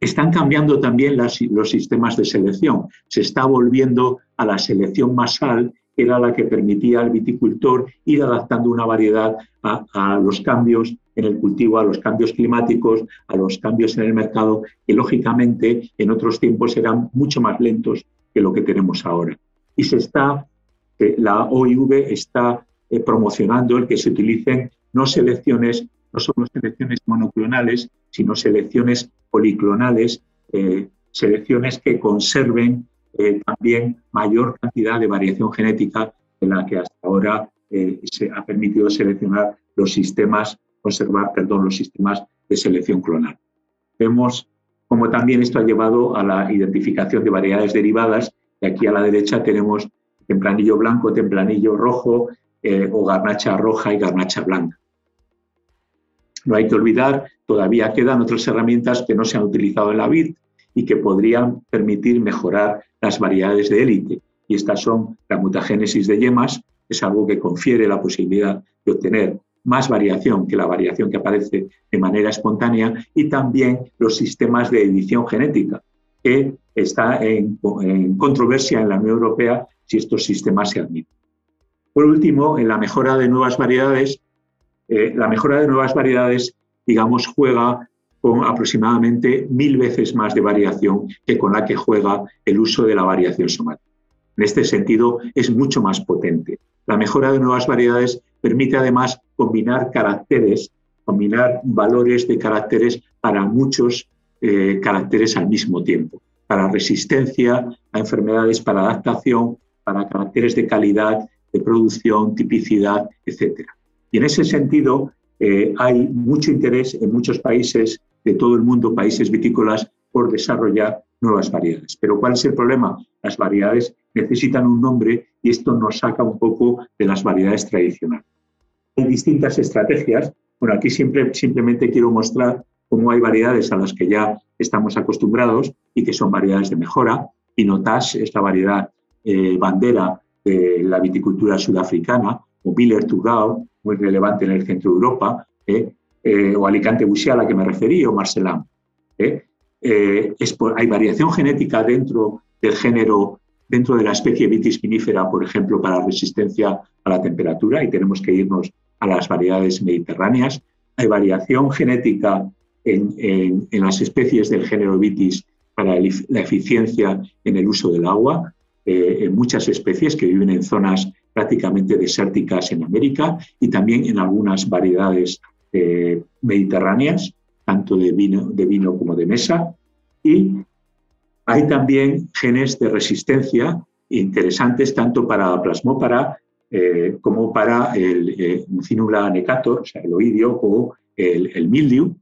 Están cambiando también los sistemas de selección. Se está volviendo a la selección masal, era la que permitía al viticultor ir adaptando una variedad a, los cambios en el cultivo, a los cambios climáticos, a los cambios en el mercado, que lógicamente en otros tiempos eran mucho más lentos que lo que tenemos ahora. Y se está, eh, la OIV está eh, promocionando el que se utilicen no selecciones, no solo selecciones monoclonales, sino selecciones policlonales, eh, selecciones que conserven eh, también mayor cantidad de variación genética de la que hasta ahora eh, se ha permitido seleccionar los sistemas, conservar, perdón, los sistemas de selección clonal. Vemos cómo también esto ha llevado a la identificación de variedades derivadas, y aquí a la derecha tenemos tempranillo blanco, tempranillo rojo, o garnacha roja y garnacha blanca. No hay que olvidar, todavía quedan otras herramientas que no se han utilizado en la vid y que podrían permitir mejorar las variedades de élite. Y estas son la mutagénesis de yemas, es algo que confiere la posibilidad de obtener más variación que la variación que aparece de manera espontánea y también los sistemas de edición genética, que está en, controversia en la Unión Europea si estos sistemas se admiten. Por último, en la mejora de nuevas variedades, eh, la mejora de nuevas variedades, digamos, juega con aproximadamente mil veces más de variación que con la que juega el uso de la variación somática. En este sentido, es mucho más potente. La mejora de nuevas variedades permite además combinar caracteres, combinar valores de caracteres para muchos eh, caracteres al mismo tiempo, para resistencia a enfermedades, para adaptación, para caracteres de calidad, de producción, tipicidad, etc. Y en ese sentido, eh, hay mucho interés en muchos países de todo el mundo, países vitícolas, por desarrollar nuevas variedades. Pero ¿cuál es el problema? Las variedades necesitan un nombre y esto nos saca un poco de las variedades tradicionales. Hay distintas estrategias. Bueno, aquí siempre, simplemente quiero mostrar cómo hay variedades a las que ya estamos acostumbrados y que son variedades de mejora. Pinotage es la variedad eh, bandera de la viticultura sudafricana, o Miller Tugao, muy relevante en el centro de Europa, ¿eh? Eh, o Alicante Busia, a la que me referí, o Marcelán. ¿eh? hay variación genética dentro del género, dentro de la especie Vitis vinifera, por ejemplo, para resistencia a la temperatura, y tenemos que irnos a las variedades mediterráneas. Hay variación genética en, las especies del género Vitis para la eficiencia en el uso del agua, en muchas especies que viven en zonas prácticamente desérticas en América y también en algunas variedades eh, mediterráneas, tanto de vino, como de mesa. Y hay también genes de resistencia interesantes tanto para plasmópara eh, como para el eh, necator, o sea, el oidio o el, el mildiu.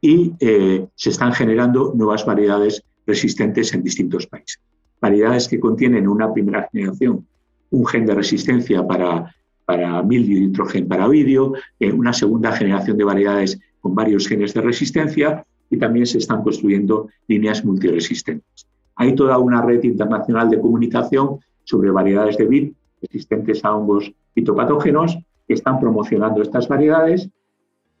Y se están generando nuevas variedades resistentes en distintos países. Variedades que contienen una primera generación un gen de resistencia para, para mildio y nitrogen para vídeo, eh, una segunda generación de variedades con varios genes de resistencia y también se están construyendo líneas multiresistentes. Hay toda una red internacional de comunicación sobre variedades de vid resistentes a hongos fitopatógenos que están promocionando estas variedades.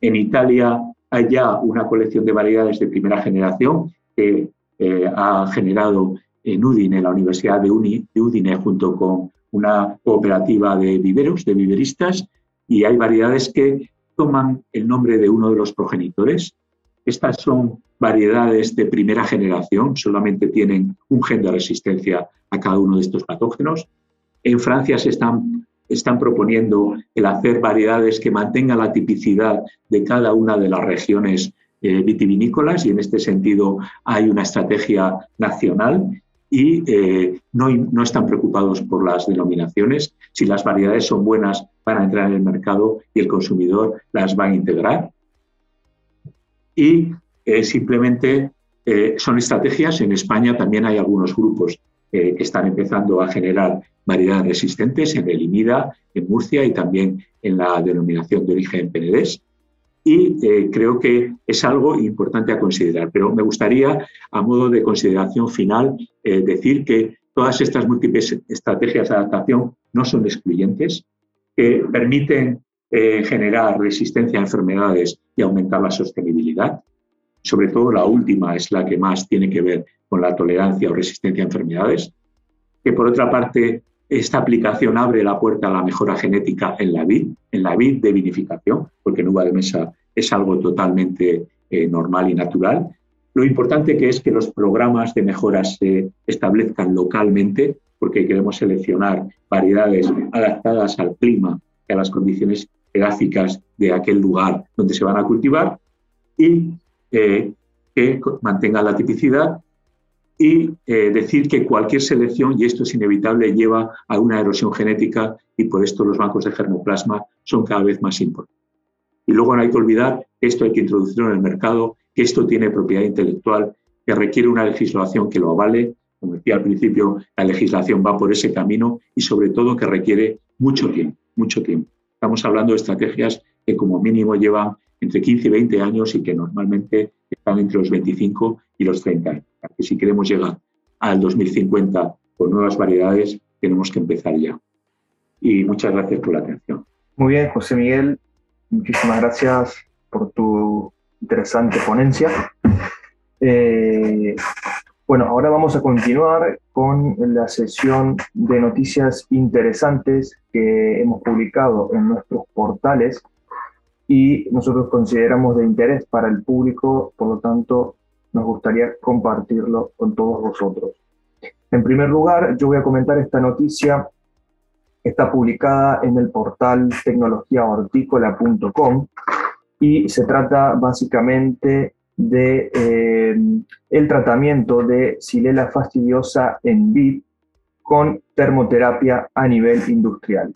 En Italia hay ya una colección de variedades de primera generación que eh, ha generado en Udine, la Universidad de Udine, junto con una cooperativa de viveros, de viveristas, y hay variedades que toman el nombre de uno de los progenitores. Estas son variedades de primera generación, solamente tienen un gen de resistencia a cada uno de estos patógenos. En Francia se están, están proponiendo el hacer variedades que mantengan la tipicidad de cada una de las regiones eh, vitivinícolas y en este sentido hay una estrategia nacional y eh, no, no, están preocupados por las denominaciones. Si las variedades son buenas, van a entrar en el mercado y el consumidor las va a integrar. Y eh, simplemente eh, son estrategias. En España también hay algunos grupos que están empezando a generar variedades resistentes en el INIDA, en Murcia y también en la denominación de origen Penedés. Y creo que es algo importante a considerar. Pero me gustaría, a modo de consideración final, decir que todas estas múltiples estrategias de adaptación no son excluyentes, que permiten eh, generar resistencia a enfermedades y aumentar la sostenibilidad. Sobre todo la última es la que más tiene que ver con la tolerancia o resistencia a enfermedades. Que por otra parte, esta aplicación abre la puerta a la mejora genética en la vid, en la vid de vinificación, porque en uva de mesa es algo totalmente eh, normal y natural. Lo importante que es que los programas de mejoras se establezcan localmente, porque queremos seleccionar variedades adaptadas al clima y a las condiciones geográficas de aquel lugar donde se van a cultivar y eh, que mantengan la tipicidad y eh, decir que cualquier selección, y esto es inevitable, lleva a una erosión genética y por esto los bancos de germoplasma son cada vez más importantes. Y luego no hay que olvidar esto hay que introducirlo en el mercado que esto tiene propiedad intelectual, que requiere una legislación que lo avale. Como decía al principio, la legislación va por ese camino y sobre todo que requiere mucho tiempo, mucho tiempo. Estamos hablando de estrategias que como mínimo llevan entre 15 y 20 años y que normalmente están entre los 25 y los 30 años. Que si queremos llegar al 2050 con nuevas variedades, tenemos que empezar ya. Y muchas gracias por la atención. Muy bien, José Miguel. Muchísimas gracias por tu interesante ponencia. Eh, bueno, ahora vamos a continuar con la sesión de noticias interesantes que hemos publicado en nuestros portales y nosotros consideramos de interés para el público, por lo tanto nos gustaría compartirlo con todos vosotros. En primer lugar, yo voy a comentar esta noticia. Está publicada en el portal tecnologiahortícola.com y se trata básicamente de eh, el tratamiento de silela fastidiosa en vid con termoterapia a nivel industrial.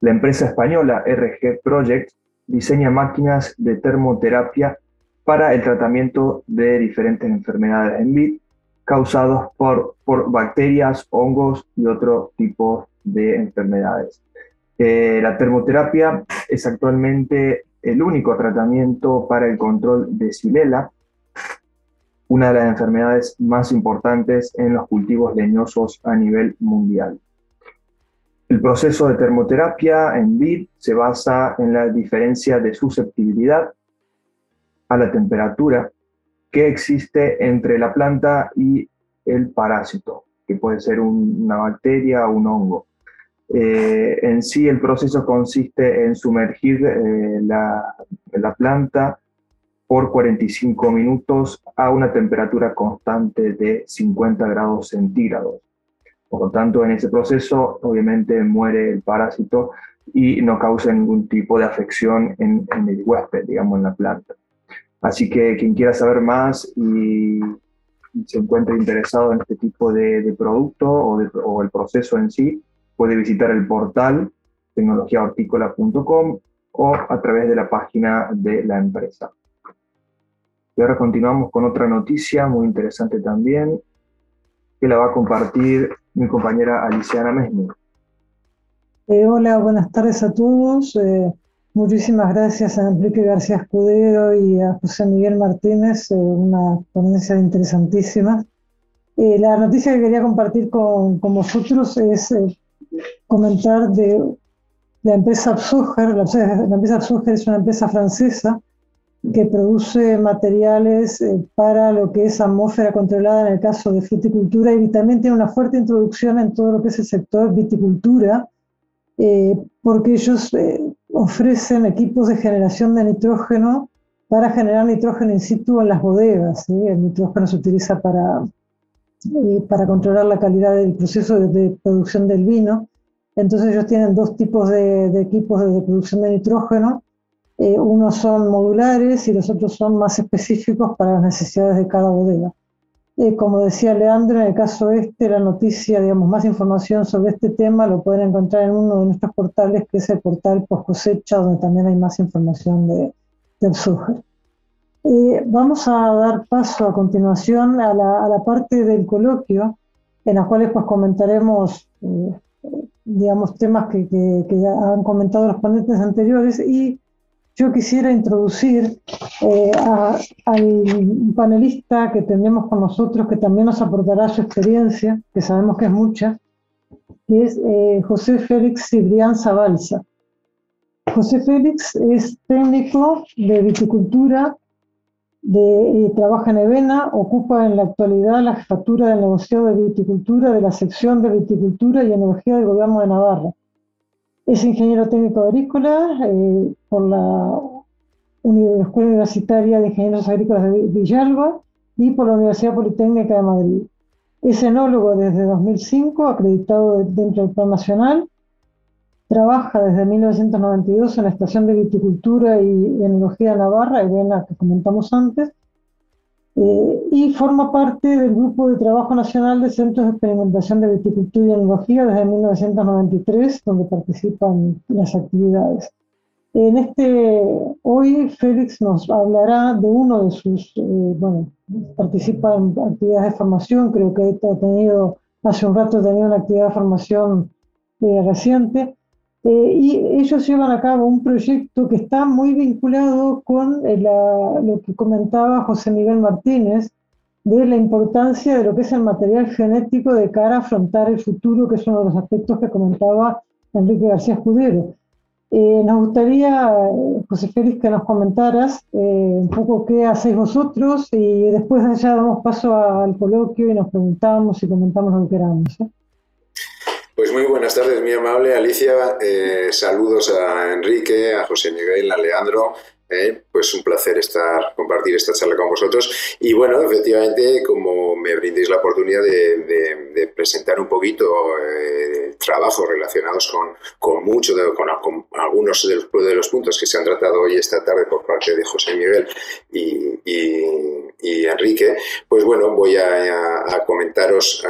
La empresa española RG Project diseña máquinas de termoterapia para el tratamiento de diferentes enfermedades en vid causados por, por bacterias, hongos y otro tipo de enfermedades. Eh, la termoterapia es actualmente el único tratamiento para el control de Silela, una de las enfermedades más importantes en los cultivos leñosos a nivel mundial. El proceso de termoterapia en vid se basa en la diferencia de susceptibilidad a la temperatura que existe entre la planta y el parásito, que puede ser una bacteria o un hongo. Eh, en sí el proceso consiste en sumergir eh, la, la, planta por 45 minutos a una temperatura constante de 50 grados centígrados. Por lo tanto, en ese proceso obviamente muere el parásito y no causa ningún tipo de afección en el huésped, digamos, en la planta. Así que quien quiera saber más y, se encuentre interesado en este tipo de, de producto o, el proceso en sí, puede visitar el portal tecnologiahortícola.com o a través de la página de la empresa. Y ahora continuamos con otra noticia muy interesante también, que la va a compartir mi compañera Aliciana Mesni. Eh, hola, buenas tardes a todos. Eh, muchísimas gracias a Enrique García Escudero y a José Miguel Martínez, eh, una ponencia interesantísima. la noticia que quería compartir con, con vosotros es comentar de la empresa Absuger. La, empresa Absuger es una empresa francesa que produce materiales eh, para lo que es atmósfera controlada en el caso de fruticultura y también tiene una fuerte introducción en todo lo que es el sector viticultura, eh, porque ellos eh, ofrecen equipos de generación de nitrógeno para generar nitrógeno in situ en las bodegas. El nitrógeno se utiliza para para controlar la calidad del proceso de, producción del vino. Entonces ellos tienen dos tipos de, equipos de, producción de nitrógeno. Eh, unos son modulares y los otros son más específicos para las necesidades de cada bodega. Eh, como decía Leandro, en el caso este, la noticia, digamos, más información sobre este tema lo pueden encontrar en uno de nuestros portales, que es el portal Post Cosecha, donde también hay más información de, de Eh, vamos a dar paso a continuación a la, parte del coloquio, en la cuales pues comentaremos, eh, digamos, temas que, que, han comentado los ponentes anteriores y yo quisiera introducir eh, al panelista que tenemos con nosotros, que también nos aportará su experiencia, que sabemos que es mucha, que es José Félix Cibrián Zabalza. José Félix es técnico de viticultura de, eh, trabaja en Evena, ocupa en la actualidad la jefatura del negocio de viticultura de la sección de viticultura y energía del gobierno de Navarra. Es ingeniero técnico agrícola eh, por la Escuela Universitaria de Ingenieros Agrícolas de Villalba y por la Universidad Politécnica de Madrid. Es enólogo desde 2005, acreditado dentro del Plan Nacional Trabaja desde 1992 en la Estación de Viticultura y Enología de Navarra, Elena, que comentamos antes, eh, y forma parte del Grupo de Trabajo Nacional de Centros de Experimentación de Viticultura y Enología desde 1993, donde participan las actividades. En este, hoy Félix nos hablará de uno de sus, eh, bueno, participa en actividades de formación, creo que ha tenido, hace un rato tenía una actividad de formación eh, reciente, eh, y ellos llevan a cabo un proyecto que está muy vinculado con eh, lo que comentaba José Miguel Martínez, de la importancia de lo que es el material genético de cara a afrontar el futuro, que es uno de los aspectos que comentaba Enrique García Escudero. Eh, nos gustaría, José Félix, que nos comentaras un poco qué hacéis vosotros y después de allá damos paso al coloquio y nos preguntamos y comentamos lo que queramos. Pues muy buenas tardes, mi amable Alicia. Eh, saludos a Enrique, a José Miguel, a Leandro. Eh, pues un placer estar compartir esta charla con vosotros. Y bueno, efectivamente, como me brindéis la oportunidad de, presentar un poquito eh, trabajos relacionados con, con mucho, con, algunos de los, de puntos que se han tratado hoy esta tarde por parte de José Miguel y, y, Enrique, pues bueno, voy a, comentaros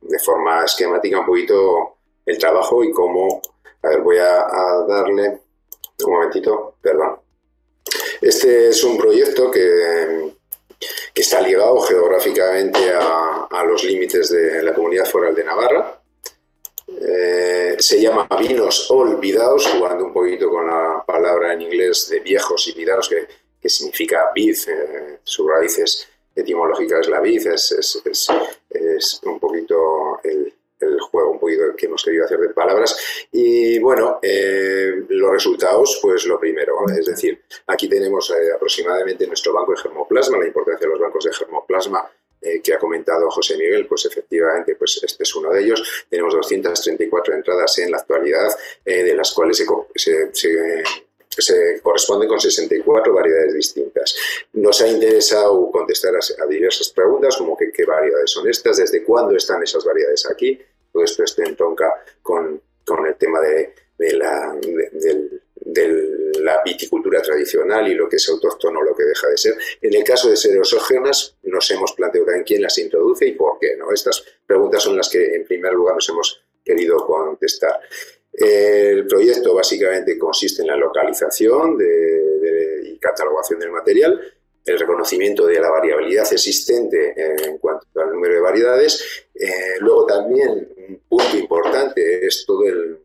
de forma esquemática un poquito el trabajo y cómo... A ver, voy a, darle... Un momentito, perdón. Este es un proyecto que, que está ligado geográficamente a, los límites de la comunidad foral de Navarra. Eh, se llama Vinos Olvidados, jugando un poquito con la palabra en inglés de viejos y vidados, que, que significa vid, eh, sus raíces etimológica es la vid, es, es, es, un poquito el, el, juego un poquito que hemos querido hacer de palabras. Y bueno, eh, los resultados, pues lo primero, es decir, aquí tenemos eh, aproximadamente nuestro banco de germoplasma, la importancia de los bancos de germoplasma eh, que ha comentado José Miguel, pues efectivamente pues este es uno de ellos. Tenemos 234 entradas en la actualidad, de las cuales se corresponden con 64 variedades distintas. Nos ha interesado contestar a, diversas preguntas, como qué variedades son estas, desde cuándo están esas variedades aquí. Todo esto está en tronca con, con el tema de, de la, viticultura tradicional y lo que es autóctono, lo que deja de ser. En el caso de ser exógenas, nos hemos planteado también quién las introduce y por qué. ¿no? Estas preguntas son las que en primer lugar nos hemos querido contestar. El proyecto básicamente consiste en la localización y catalogación del material, el reconocimiento de la variabilidad existente en cuanto al número de variedades. Eh, luego también un punto importante es todo el,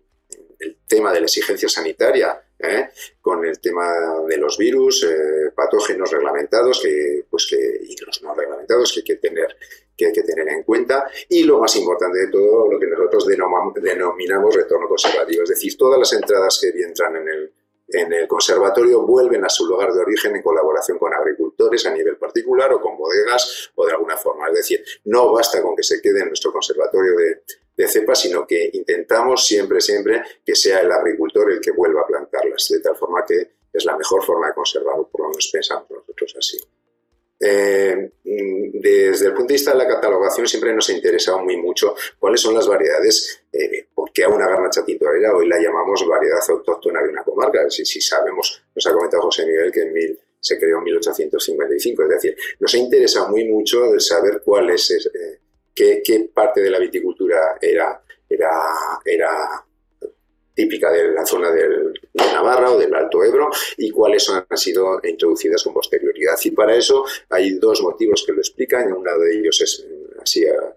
tema de la exigencia sanitaria, ¿eh? con el tema de los virus, eh, patógenos reglamentados que, pues que, y los no reglamentados que hay que tener que hay que tener en cuenta y lo más importante de todo, lo que nosotros denominamos retorno conservativo, es decir, todas las entradas que entran en el, en el conservatorio vuelven a su lugar de origen en colaboración con agricultores a nivel particular o con bodegas o de alguna forma. Es decir, no basta con que se quede en nuestro conservatorio de, de cepas, sino que intentamos siempre, siempre que sea el agricultor el que vuelva a plantarlas, de tal forma que es la mejor forma de conservarlo, por lo menos pensamos nosotros así. Eh, desde el punto de vista de la catalogación siempre nos ha interesado muy mucho cuáles son las variedades, eh, porque a una garnacha tintorera hoy la llamamos variedad autóctona de una comarca, si, si sabemos, nos ha comentado José Miguel que en mil, se creó en 1855, es decir, nos ha interesado muy mucho saber cuál es, eh, qué, qué, parte de la viticultura era, era, era típica de la zona de Navarra o del Alto Ebro y cuáles han sido introducidas con posterioridad. Y para eso hay dos motivos que lo explican. Uno de ellos es así a,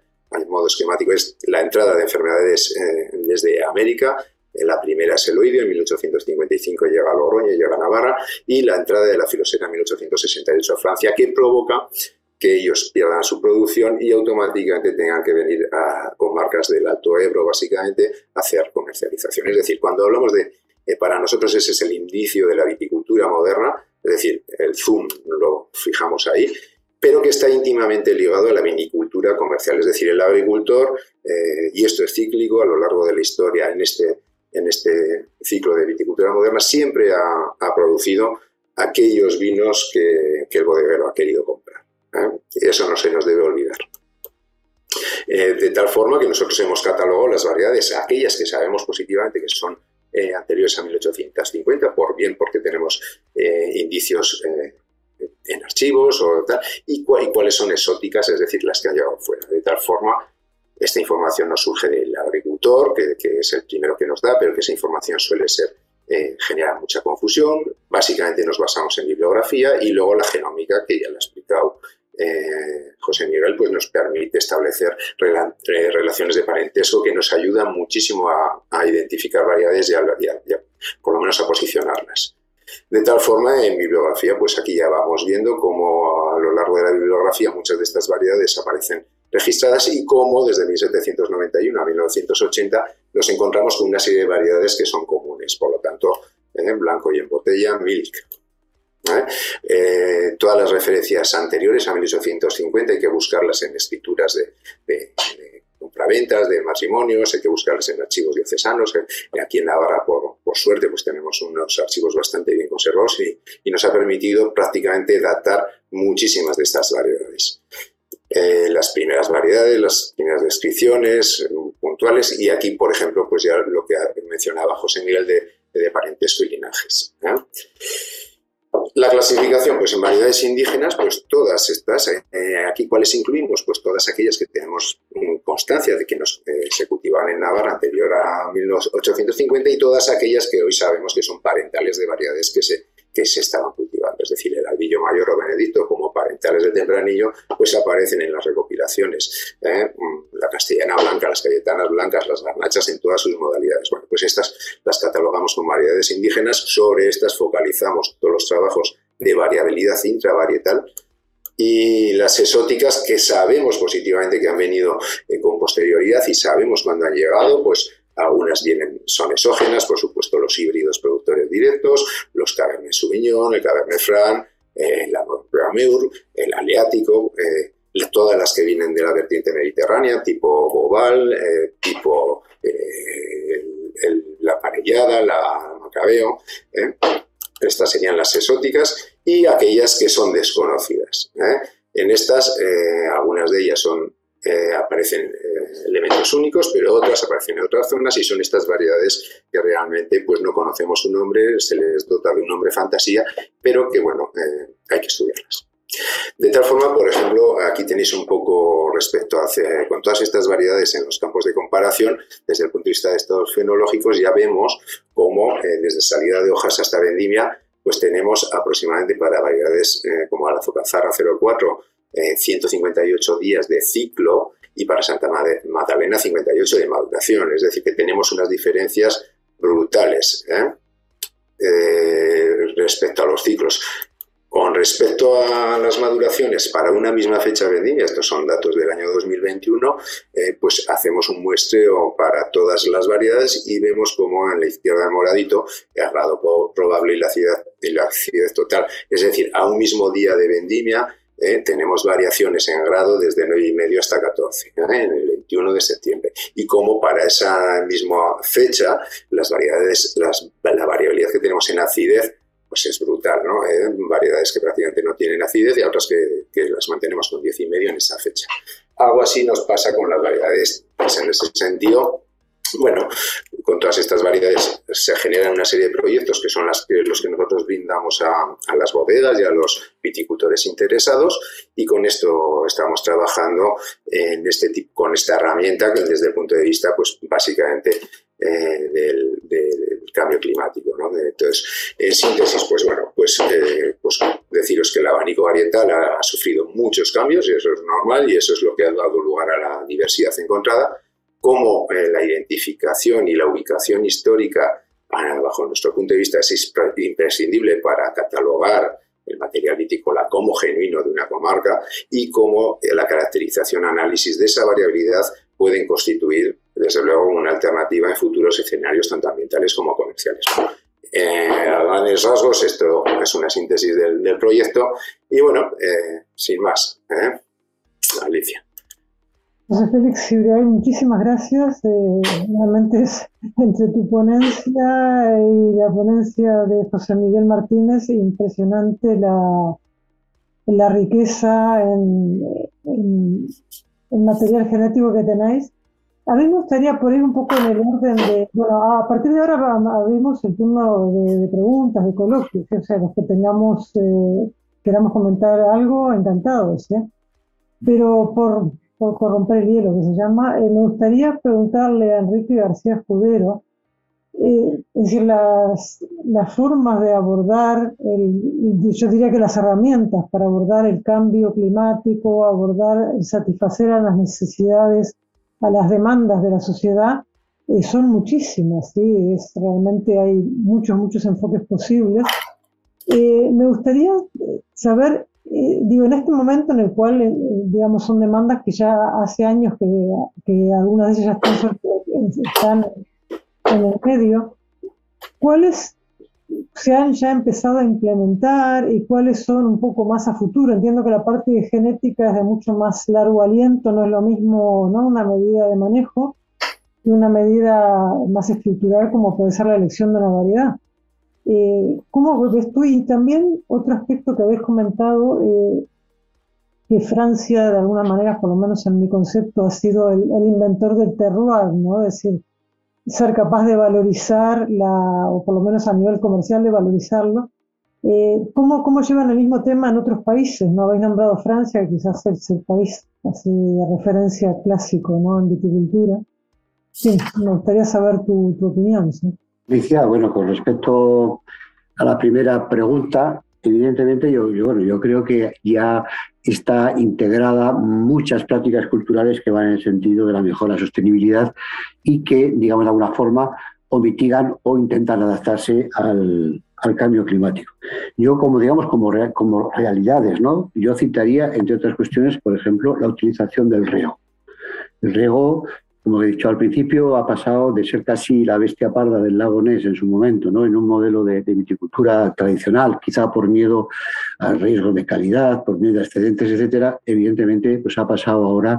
modo esquemático, es la entrada de enfermedades eh, desde América. La primera es el oidio, en 1855 llega a Logroño, llega a Navarra, y la entrada de la filosena en 1868 a Francia, que provoca que ellos pierdan su producción y automáticamente tengan que venir con marcas del Alto Ebro, básicamente, a hacer comercialización. Es decir, cuando hablamos de, eh, para nosotros ese es el indicio de la viticultura moderna, es decir, el zoom lo fijamos ahí, pero que está íntimamente ligado a la vinicultura comercial, es decir, el agricultor, eh, y esto es cíclico a lo largo de la historia en este, en este ciclo de viticultura moderna, siempre ha, producido aquellos vinos que, que el bodeguero ha querido comprar. ¿Eh? Eso no se nos debe olvidar. Eh, de tal forma que nosotros hemos catalogado las variedades, aquellas que sabemos positivamente que son eh, anteriores a 1850, por bien porque tenemos indicios en archivos o tal, y, cuáles son exóticas, es decir, las que han llegado fuera. De tal forma, esta información no surge del agricultor, que, es el primero que nos da, pero que esa información suele ser eh, genera mucha confusión. Básicamente nos basamos en bibliografía y luego la genómica, que ya lo ha explicado eh, José Miguel, pues nos permite establecer eh, relaciones de parentesco que nos ayudan muchísimo a, identificar variedades y, por lo menos a posicionarlas. De tal forma, en bibliografía, pues aquí ya vamos viendo cómo a lo largo de la bibliografía muchas de estas variedades aparecen registradas y cómo desde 1791 a 1980 nos encontramos con una serie de variedades que son comunes. Por lo tanto, en blanco y en botella, milk. ¿Eh? Todas las referencias anteriores a 1850 hay que buscarlas en escrituras de, compraventas, de matrimonios, hay que buscarlas en archivos diocesanos. Eh, aquí en Navarra, por, por, suerte, pues tenemos unos archivos bastante bien conservados y, nos ha permitido prácticamente datar muchísimas de estas variedades. Eh, las primeras variedades, las primeras descripciones puntuales y aquí, por ejemplo, pues ya lo que mencionaba José Miguel de, de parentesco y linajes. La clasificación, pues en variedades indígenas, pues todas estas, eh, aquí cuáles incluimos, pues todas aquellas que tenemos mm, constancia de que nos, eh, se cultivaban en Navarra anterior a 1850 y todas aquellas que hoy sabemos que son parentales de variedades que se, que se estaban cultivando, es decir, el albillo mayor o benedicto como parentales de tempranillo, pues aparecen en las recopilaciones. ¿eh? Mm, la castellana blanca, las cayetanas blancas, las garnachas en todas sus modalidades. Bueno, pues estas las catalogamos como variedades indígenas, sobre estas focalizamos todos los trabajos de variabilidad intravarietal y las exóticas que sabemos positivamente que han venido eh, con posterioridad y sabemos cuándo han llegado, pues algunas vienen, son exógenas, por supuesto los híbridos productores directos, los Cabernet Sauvignon, el Cabernet Franc, el Amur, el Aleático, eh, todas las que vienen de la vertiente mediterránea, tipo Bobal, eh, tipo eh, la Parellada, la Macabeo. Estas serían las exóticas y aquellas que son desconocidas. En estas, algunas de ellas son eh, aparecen eh, elementos únicos, pero otras aparecen en otras zonas y son estas variedades que realmente pues, no conocemos su nombre, se les dota de un nombre fantasía, pero que bueno, eh, hay que estudiarlas. De tal forma, por ejemplo, aquí tenéis un poco respecto a con todas estas variedades en los campos de comparación, desde el punto de vista de estados fenológicos, ya vemos cómo desde salida de hojas hasta vendimia, pues tenemos aproximadamente para variedades como la azocazarra 04 158 días de ciclo y para Santa Magdalena 58 de maduración. Es decir, que tenemos unas diferencias brutales ¿eh? Eh, respecto a los ciclos. Con respecto a las maduraciones para una misma fecha vendimia, estos son datos del año 2021, eh, pues hacemos un muestreo para todas las variedades y vemos como en la izquierda moradito el grado probable la acidez, y la acidez total. Es decir, a un mismo día de vendimia ¿eh? tenemos variaciones en grado desde 9,5 hasta 14, ¿eh? en el 21 de septiembre. Y como para esa misma fecha, las variedades, las, la variabilidad que tenemos en acidez, pues es brutal, ¿no? ¿Eh? variedades que prácticamente no tienen acidez y otras que, que las mantenemos con 10,5 en esa fecha. Algo así nos pasa con las variedades. Pues en ese sentido, bueno, con todas estas variedades se generan una serie de proyectos que son los que nosotros brindamos a, las bodegas y a los viticultores interesados y con esto estamos trabajando en este tipo, con esta herramienta que desde el punto de vista, pues básicamente eh, del, cambio climático. Entonces, en síntesis, pues bueno, pues, eh, pues deciros que el abanico varietal ha, sufrido muchos cambios y eso es normal y eso es lo que ha dado lugar a la diversidad encontrada, como eh, la identificación y la ubicación histórica, bajo nuestro punto de vista, es imprescindible para catalogar el material vitícola como genuino de una comarca y cómo la caracterización, análisis de esa variabilidad pueden constituir, desde luego, una alternativa en futuros escenarios tanto ambientales como comerciales. Eh, a grandes rasgos, esto es una síntesis del, proyecto y bueno, eh, sin más. ¿eh? Alicia. José Félix muchísimas gracias. Eh, realmente es entre tu ponencia y la ponencia de José Miguel Martínez impresionante la, la riqueza en, en material genético que tenéis. A mí me gustaría por ir un poco en el orden de, bueno, a partir de ahora abrimos el turno de, preguntas, de coloquios, o sea, los que tengamos, eh, queramos comentar algo, encantados, ¿eh? Pero por, por corromper el hielo, que se llama, eh, me gustaría preguntarle a Enrique García Escudero, eh, es decir, las, las, formas de abordar, el, yo diría que las herramientas para abordar el cambio climático, abordar, satisfacer a las necesidades a las demandas de la sociedad eh, son muchísimas, ¿sí? es, realmente hay muchos, muchos enfoques posibles. Eh, me gustaría eh, digo, en este momento en el cual, digamos, son demandas que ya hace años que, que algunas de ellas están, están en el medio, ¿cuáles se han ya empezado a implementar y cuáles son un poco más a futuro. Entiendo que la parte genética es de mucho más largo aliento, no es lo mismo ¿no? una medida de manejo y una medida más estructural como puede ser la elección de una variedad. Eh, ¿Cómo ves tú? Y también otro aspecto que habéis comentado, eh, que Francia de alguna manera, por lo menos en mi concepto, ha sido el, el inventor del terroir, ¿no? Es decir, ser capaz de valorizar, la, o por lo menos a nivel comercial de valorizarlo. Eh, ¿cómo, ¿Cómo llevan el mismo tema en otros países? ¿No habéis nombrado Francia, que quizás es el país así de referencia clásico ¿no? en viticultura? Sí, me gustaría saber tu, tu opinión. ¿sí? Bueno, con respecto a la primera pregunta, evidentemente yo, bueno, yo creo que ya está integrada muchas prácticas culturales que van en el sentido de la mejora sostenibilidad y que, digamos, de alguna forma o mitigan o intentan adaptarse al, cambio climático. Yo, como digamos, como, como realidades, ¿no? Yo citaría, entre otras cuestiones, por ejemplo, la utilización del riego. El riego como he dicho al principio, ha pasado de ser casi la bestia parda del lago Ness en su momento, ¿no? en un modelo de, viticultura tradicional, quizá por miedo al riesgo de calidad, por miedo a excedentes, etcétera, evidentemente pues ha pasado ahora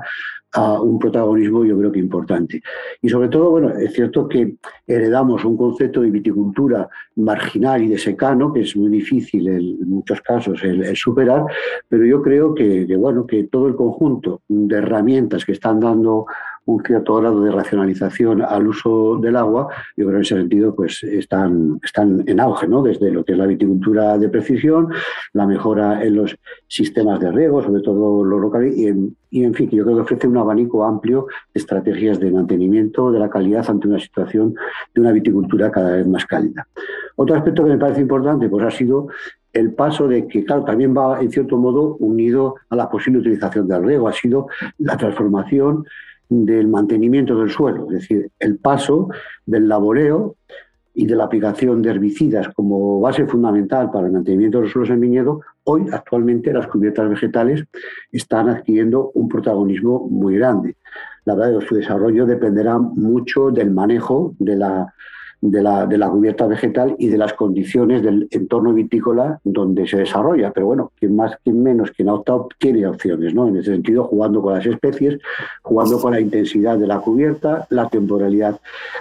a un protagonismo yo creo que importante. Y sobre todo, bueno, es cierto que heredamos un concepto de viticultura marginal y de secano, que es muy difícil en muchos casos el, superar, pero yo creo que, bueno, que todo el conjunto de herramientas que están dando un cierto grado de racionalización al uso del agua, yo creo que en ese sentido pues están, están en auge, ¿no? desde lo que es la viticultura de precisión, la mejora en los sistemas de riego, sobre todo los locales, y en, y en fin, yo creo que ofrece un abanico amplio de estrategias de mantenimiento de la calidad ante una situación de una viticultura cada vez más cálida. Otro aspecto que me parece importante pues ha sido el paso de que, claro, también va en cierto modo unido a la posible utilización del riego, ha sido la transformación del mantenimiento del suelo, es decir, el paso del laboreo y de la aplicación de herbicidas como base fundamental para el mantenimiento de los suelos en viñedo, hoy actualmente las cubiertas vegetales están adquiriendo un protagonismo muy grande. La verdad su desarrollo dependerá mucho del manejo de la de la, de la cubierta vegetal y de las condiciones del entorno vitícola donde se desarrolla. Pero bueno, quien más, quien menos, quien ha optado tiene opciones, ¿no? En ese sentido, jugando con las especies, jugando con la intensidad de la cubierta, la temporalidad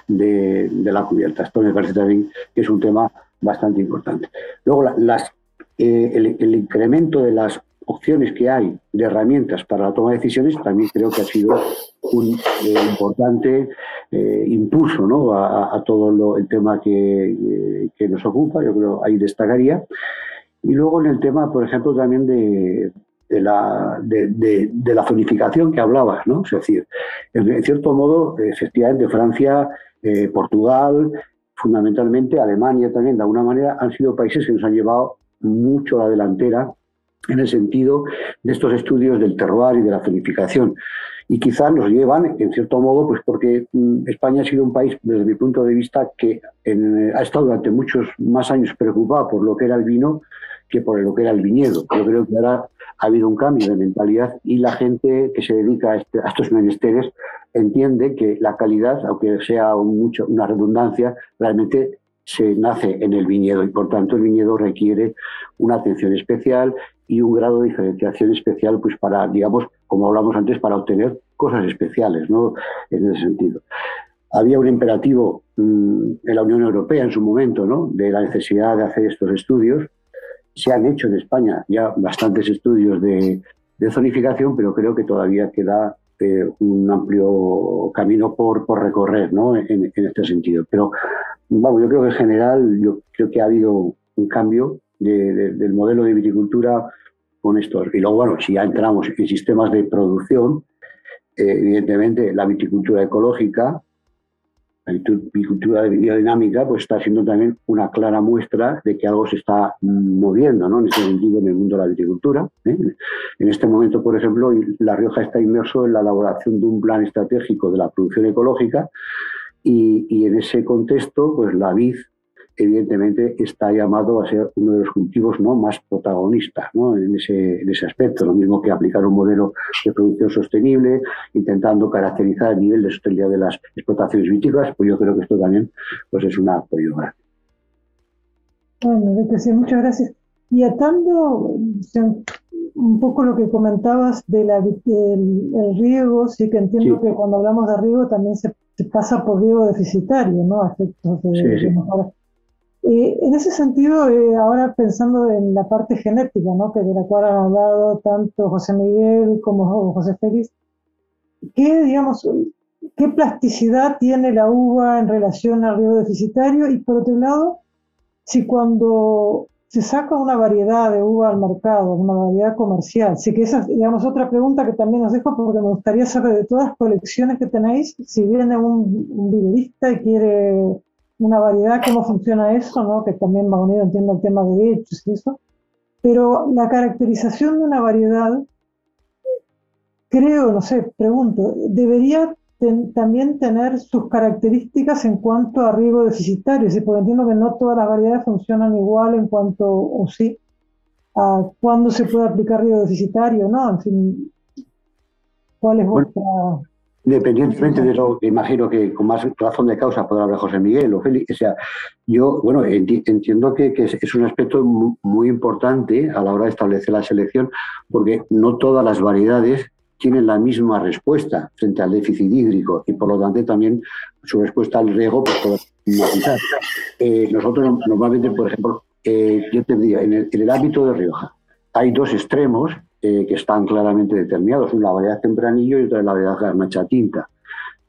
de, la cubierta. Esto me parece también que es un tema bastante importante. Luego, las, eh, el incremento de las opciones que hay de herramientas para la toma de decisiones, también creo que ha sido un eh, importante eh, impulso ¿no? a, todo el tema que, que, nos ocupa, yo creo ahí destacaría. Y luego en el tema, por ejemplo, también de, la, de, la zonificación que hablabas, ¿no? Es decir, en, cierto modo, efectivamente, Francia, eh, Portugal, fundamentalmente Alemania también, de alguna manera, han sido países que nos han llevado mucho a la delantera en el sentido de estos estudios del terroir y de la zonificación. Y quizás nos llevan, en cierto modo, pues porque mm, España ha sido un país, desde mi punto de vista, que ha estado durante muchos más años preocupado por lo que era el vino que por lo que era el viñedo. Yo creo que ahora ha habido un cambio de mentalidad y la gente que se dedica a, este, estos menesteres entiende que la calidad, aunque sea mucho, una redundancia, realmente se nace en el viñedo y por tanto el viñedo requiere una atención especial y un grado de diferenciación especial pues para, digamos, como hablamos antes, para obtener cosas especiales, ¿no? En ese sentido. Había un imperativo mm, en la Unión Europea en su momento, ¿no? De la necesidad de hacer estos estudios se han hecho en España ya bastantes estudios de, zonificación, pero creo que todavía queda eh, un amplio camino por, por recorrer ¿no? en, este sentido. Pero vamos, yo creo que en general yo creo que ha habido un cambio del modelo de viticultura con esto. Y luego, bueno, si ya entramos en sistemas de producción, eh, evidentemente la viticultura ecológica la agricultura biodinámica pues está siendo también una clara muestra de que algo se está moviendo ¿no? en este sentido en el mundo de la viticultura. ¿eh? En este momento, por ejemplo, La Rioja está inmerso en la elaboración de un plan estratégico de la producción ecológica y, y en ese contexto, pues la vid evidentemente está llamado a ser uno de los cultivos ¿no? más protagonistas en, ese, en, ese, aspecto. Lo mismo que aplicar un modelo de producción sostenible, intentando caracterizar el nivel de sostenibilidad de las explotaciones vitícolas, pues yo creo que esto también pues es un apoyo grande. Bueno, sí, muchas gracias. Y atando un poco lo que comentabas del el riego, sí que entiendo que cuando hablamos de riego también se, pasa por riego deficitario, ¿no? Aspectos de, sí, eh, en ese sentido, eh, ahora pensando en la parte genética, ¿no? que de la cual han hablado tanto José Miguel como José Félix, ¿qué, digamos, qué plasticidad tiene la uva en relación al riego deficitario? Y por otro lado, si cuando se saca una variedad de uva al mercado, una variedad comercial, sí que esa es, digamos, otra pregunta que también os dejo porque me gustaría saber de todas las colecciones que tenéis, si viene un, un viverista y quiere una variedad, cómo funciona eso, ¿no? que también va unido, entiendo, el tema de hechos y eso. Pero la caracterización de una variedad, creo, no sé, pregunto, debería también tener sus características en cuanto a riego deficitario, ¿sí? porque entiendo que no todas las variedades funcionan igual en cuanto, o sí, a cuándo se puede aplicar riego deficitario, ¿no? En fin, ¿cuál es vuestra...? Independientemente de lo que imagino que con más razón de causa podrá hablar José Miguel o Félix, o sea, yo, bueno, entiendo que, es, un aspecto muy, importante a la hora de establecer la selección, porque no todas las variedades tienen la misma respuesta frente al déficit hídrico y por lo tanto también su respuesta al riego pues puede matizar. Eh, nosotros normalmente, por ejemplo, eh, yo te diría, en el, en el ámbito de Rioja hay dos extremos eh, que están claramente determinados. Una variedad tempranillo y otra la variedad garnacha tinta.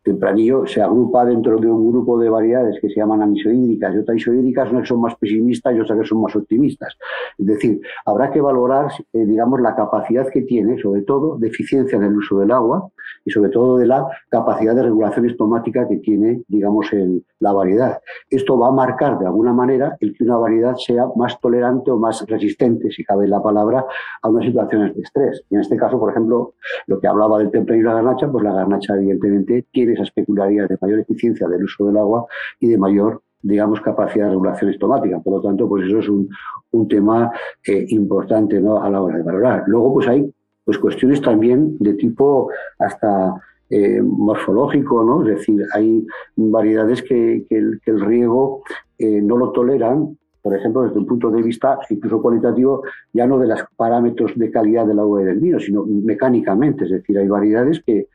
Tempranillo se agrupa dentro de un grupo de variedades que se llaman amisohídricas y otras isohídricas, unas que son más pesimistas y otras que son más optimistas. Es decir, habrá que valorar, eh, digamos, la capacidad que tiene, sobre todo, de eficiencia en el uso del agua y sobre todo de la capacidad de regulación estomática que tiene, digamos, el, la variedad. Esto va a marcar de alguna manera el que una variedad sea más tolerante o más resistente, si cabe la palabra, a unas situaciones de estrés. Y en este caso, por ejemplo, lo que hablaba del tempranillo y la garnacha, pues la garnacha evidentemente tiene esas peculiaridades de mayor eficiencia del uso del agua y de mayor digamos, capacidad de regulación estomática. Por lo tanto, pues eso es un, un tema eh, importante ¿no? a la hora de valorar. Luego, pues hay pues, cuestiones también de tipo hasta eh, morfológico, ¿no? Es decir, hay variedades que, que, el, riego eh, no lo toleran, por ejemplo, desde un punto de vista incluso cualitativo, ya no de los parámetros de calidad del agua y del vino, sino mecánicamente. Es decir, hay variedades que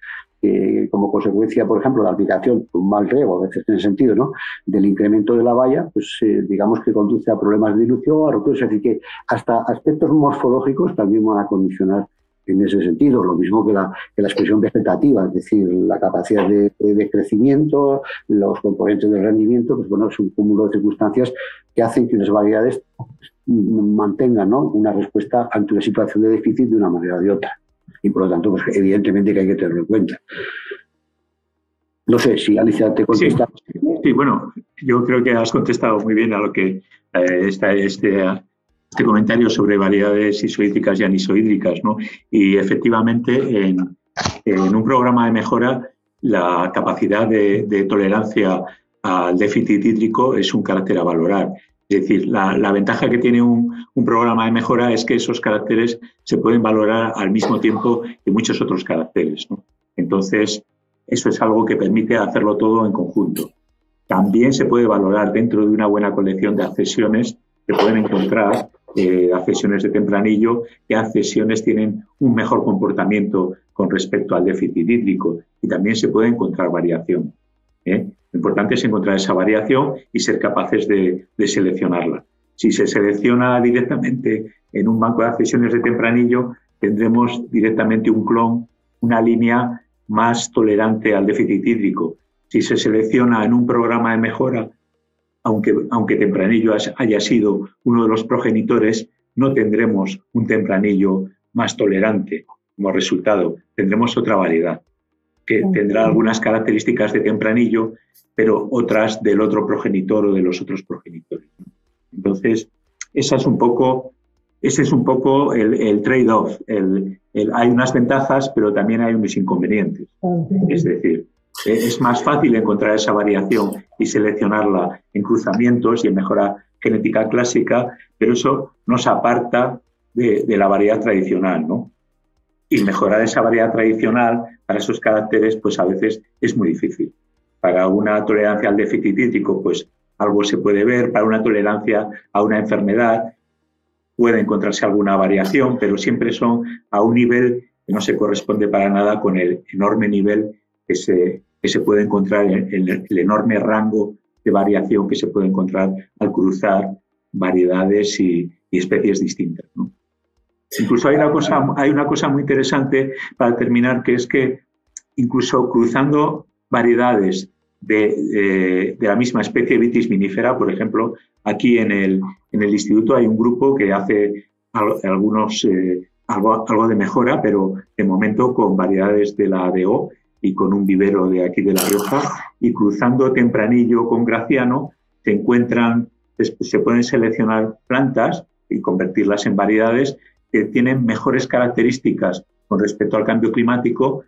como consecuencia, por ejemplo, de la aplicación un mal riego, a veces en el sentido ¿no? del incremento de la valla, pues eh, digamos que conduce a problemas de dilución, a rotura, es decir, que hasta aspectos morfológicos también van a condicionar en ese sentido, lo mismo que la, que la expresión vegetativa, es decir, la capacidad de, de, crecimiento, los componentes del rendimiento, pues bueno, es un cúmulo de circunstancias que hacen que unas variedades mantengan ¿no? una respuesta ante una situación de déficit de una manera o de otra y por lo tanto, pues, evidentemente que hay que tenerlo en cuenta. No sé si Alicia te contesta. Sí, bueno, yo creo que has contestado muy bien a lo que eh, está este, este comentario sobre variedades isohídricas y anisohídricas, ¿no? Y efectivamente, en, un programa de mejora, la capacidad de, tolerancia al déficit hídrico es un carácter a valorar. Es decir, la, ventaja que tiene un, un, programa de mejora es que esos caracteres se pueden valorar al mismo tiempo que muchos otros caracteres. Entonces, eso es algo que permite hacerlo todo en conjunto. También se puede valorar dentro de una buena colección de accesiones, se pueden encontrar eh, accesiones de tempranillo, que accesiones tienen un mejor comportamiento con respecto al déficit hídrico y también se puede encontrar variación. ¿eh? Lo importante es encontrar esa variación y ser capaces de, de seleccionarla. Si se selecciona directamente en un banco de accesiones de tempranillo, tendremos directamente un clon, una línea más tolerante al déficit hídrico. Si se selecciona en un programa de mejora, aunque, aunque tempranillo haya sido uno de los progenitores, no tendremos un tempranillo más tolerante como resultado. Tendremos otra variedad que tendrá algunas características de tempranillo, pero otras del otro progenitor o de los otros progenitores. Entonces, esa es un poco ese es un poco el, trade-off. hay unas ventajas, pero también hay unos inconvenientes. Es decir, es más fácil encontrar esa variación y seleccionarla en cruzamientos y en mejora genética clásica, pero eso nos aparta de, la variedad tradicional, ¿no? Y mejorar esa variedad tradicional para esos caracteres, pues a veces es muy difícil. Para una tolerancia al déficit hídrico, pues algo se puede ver, para una tolerancia a una enfermedad, puede encontrarse alguna variación, pero siempre son a un nivel que no se corresponde para nada con el enorme nivel que se, que se puede encontrar, en el, enorme rango de variación que se puede encontrar al cruzar variedades y, especies distintas. Incluso hay una, cosa, hay una cosa muy interesante para terminar, que es que incluso cruzando variedades de, la misma especie Vitis minifera, por ejemplo, aquí en el, en el instituto hay un grupo que hace algunos, eh, algo, algo, de mejora, pero de momento con variedades de la ADO y con un vivero de aquí de La Rioja, y cruzando tempranillo con graciano, se encuentran, se pueden seleccionar plantas y convertirlas en variedades que tienen mejores características con respecto al cambio climático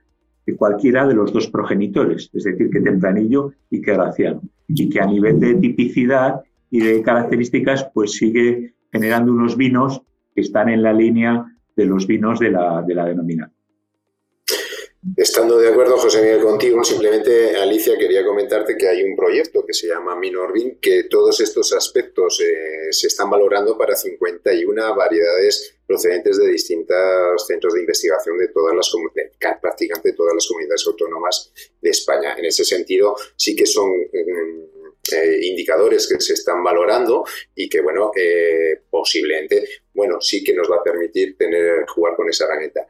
que cualquiera de los dos progenitores, es decir, que tempranillo y que graciano, y que a nivel de tipicidad y de características, pues sigue generando unos vinos que están en la línea de los vinos de la, de la denominación. Estando de acuerdo, José Miguel, contigo, simplemente, Alicia, quería comentarte que hay un proyecto que se llama Minorbin, que todos estos aspectos eh, se están valorando para 51 variedades procedentes de distintos centros de investigación de todas las prácticamente todas las comunidades autónomas de España. En ese sentido, sí que son mm, eh, indicadores que se están valorando y que, bueno, eh, posiblemente, bueno, sí que nos va a permitir tener, jugar con esa herramienta.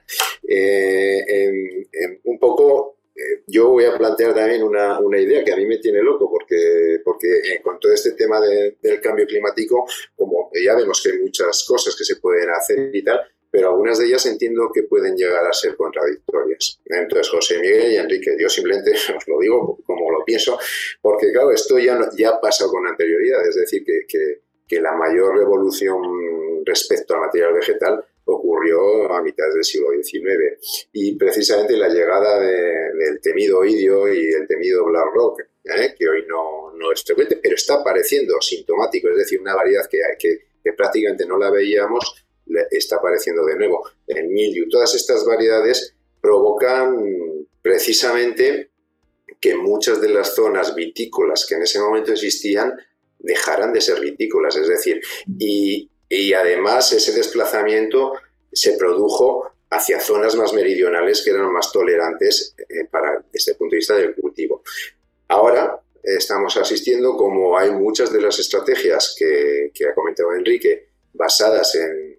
Eh, un poco, yo voy a plantear también una, idea que a mí me tiene loco, porque, porque con todo este tema del cambio climático, como ya vemos que hay muchas cosas que se pueden hacer y tal, pero algunas de ellas entiendo que pueden llegar a ser contradictorias. Entonces, José Miguel y Enrique, yo simplemente os lo digo como lo pienso, porque claro, esto ya, ya pasa con anterioridad, es decir, que, que, la mayor revolución respecto al material vegetal ocurrió a mitad del siglo XIX y precisamente la llegada del temido idio y el temido black rock, ¿eh? que hoy no, no, es frecuente, pero está apareciendo sintomático, es decir, una variedad que, que, que prácticamente no la veíamos, está apareciendo de nuevo. El milio, todas estas variedades provocan precisamente que muchas de las zonas vitícolas que en ese momento existían dejaran de ser vitícolas, es decir, y, además ese desplazamiento se produjo hacia zonas más meridionales que eran más tolerantes eh, para, desde el punto de vista del cultivo. Ahora estamos asistiendo, como hay muchas de las estrategias que, ha comentado Enrique, basadas en,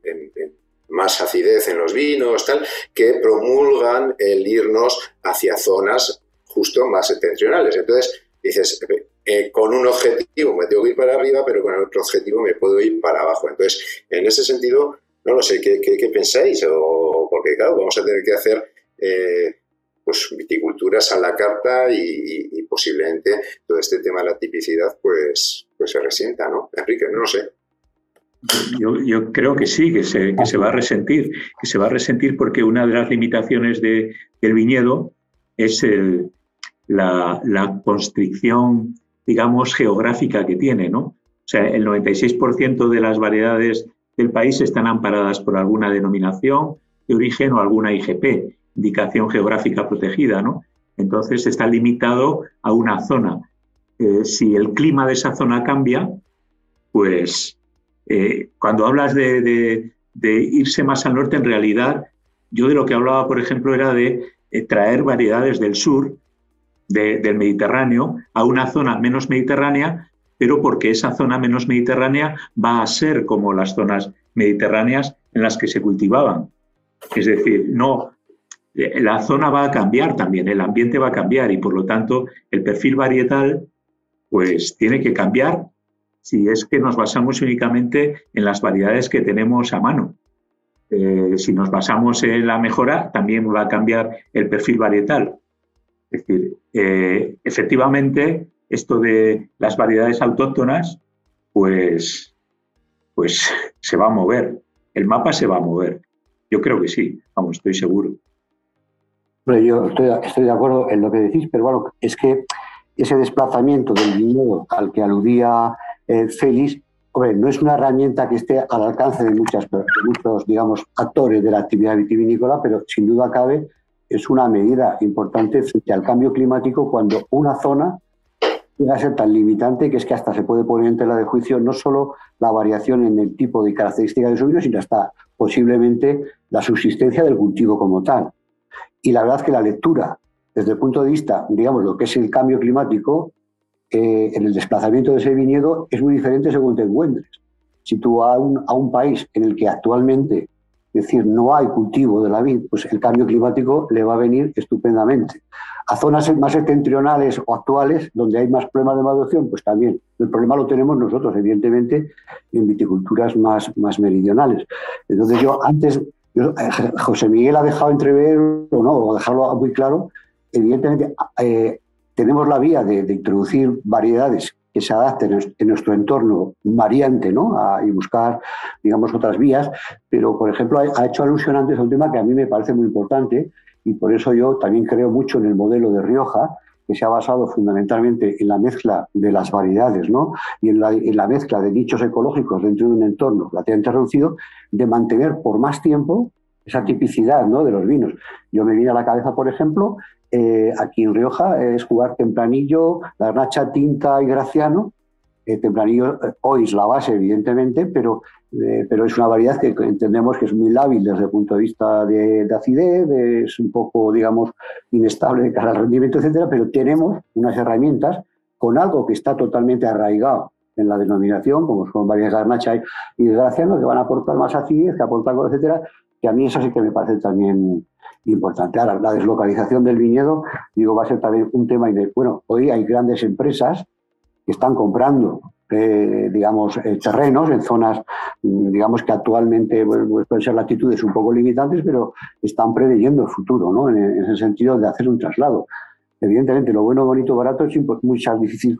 más acidez en los vinos, tal, que promulgan el irnos hacia zonas justo más septentrionales. Entonces, dices, eh, con un objetivo me tengo que ir para arriba, pero con otro objetivo me puedo ir para abajo. Entonces, en ese sentido, no lo sé, ¿qué, pensáis? O, porque, claro, vamos a tener que hacer, eh, pues viticulturas a la carta y, posiblemente todo este tema de la tipicidad pues, pues se resienta, ¿no? Enrique, no lo sé. Yo, creo que sí, que se, que se, va a resentir, que se va a resentir porque una de las limitaciones de, del viñedo es el, la, constricción, digamos, geográfica que tiene, ¿no? O sea, el 96% de las variedades del país están amparadas por alguna denominación de origen o alguna IGP, indicación geográfica protegida, ¿no? Entonces está limitado a una zona. Eh, si el clima de esa zona cambia, pues eh, cuando hablas de, irse más al norte, en realidad, yo de lo que hablaba, por ejemplo, era de eh, traer variedades del sur, del Mediterráneo, a una zona menos mediterránea, pero porque esa zona menos mediterránea va a ser como las zonas mediterráneas en las que se cultivaban. Es decir, no, eh, la zona va a cambiar también, el ambiente va a cambiar y por lo tanto el perfil varietal pues tiene que cambiar si es que nos basamos únicamente en las variedades que tenemos a mano. Eh, si nos basamos en la mejora, también va a cambiar el perfil varietal. Es decir, efectivamente, esto de las variedades autóctonas, pues, pues se va a mover. El mapa se va a mover. Yo creo que sí, vamos, estoy seguro. yo estoy, de acuerdo en lo que decís, pero bueno, es que ese desplazamiento del viñedo al que aludía eh, Félix, no es una herramienta que esté al alcance de, muchas, de muchos, digamos, actores de la actividad vitivinícola, pero sin duda cabe es una medida importante frente al cambio climático cuando una zona llega a ser tan limitante que es que hasta se puede poner en tela de juicio no solo la variación en el tipo de características de su vino, sino hasta posiblemente la subsistencia del cultivo como tal. Y la verdad es que la lectura, desde el punto de vista, digamos, lo que es el cambio climático, eh, en el desplazamiento de ese viñedo es muy diferente según te encuentres. Si tú a a un país en el que actualmente es decir, no hay cultivo de la vid, pues el cambio climático le va a venir estupendamente. A zonas más septentrionales o actuales, donde hay más problemas de maduración, pues también. El problema lo tenemos nosotros, evidentemente, en viticulturas más, más meridionales. Entonces yo antes, eh, José Miguel ha dejado entrever, o no, o dejarlo muy claro, evidentemente eh, tenemos la vía de, de introducir variedades que se adapten en nuestro entorno variante ¿no? y buscar, digamos, otras vías. Pero, por ejemplo, ha, hecho alusión antes a un tema que a mí me parece muy importante y por eso yo también creo mucho en el modelo de Rioja, que se ha basado fundamentalmente en la mezcla de las variedades ¿no? y en la, en la mezcla de nichos ecológicos dentro de un entorno relativamente reducido, de mantener por más tiempo esa tipicidad ¿no? de los vinos. Yo me vine a la cabeza, por ejemplo, eh, aquí en Rioja es jugar tempranillo, la garnacha, tinta y graciano. Eh, tempranillo eh, hoy es la base, evidentemente, pero, pero es una variedad que entendemos que es muy lábil desde el punto de vista de, acidez, es un poco, digamos, inestable de cara al rendimiento, etcétera, pero tenemos unas herramientas con algo que está totalmente arraigado en la denominación, como son varias garnacha y graciano, que van a aportar más acidez, que aportan, etcétera, que a mí eso sí que me parece también importante. Ahora, la deslocalización del viñedo, digo, va a ser también un tema. Bueno, hoy hay grandes empresas que están comprando, eh, digamos, eh, terrenos en zonas, mm, digamos, que actualmente pues, pueden ser latitudes un poco limitantes, pero están preveyendo el futuro, ¿no? En, en ese sentido de hacer un traslado. Evidentemente, lo bueno, bonito, barato es muy difícil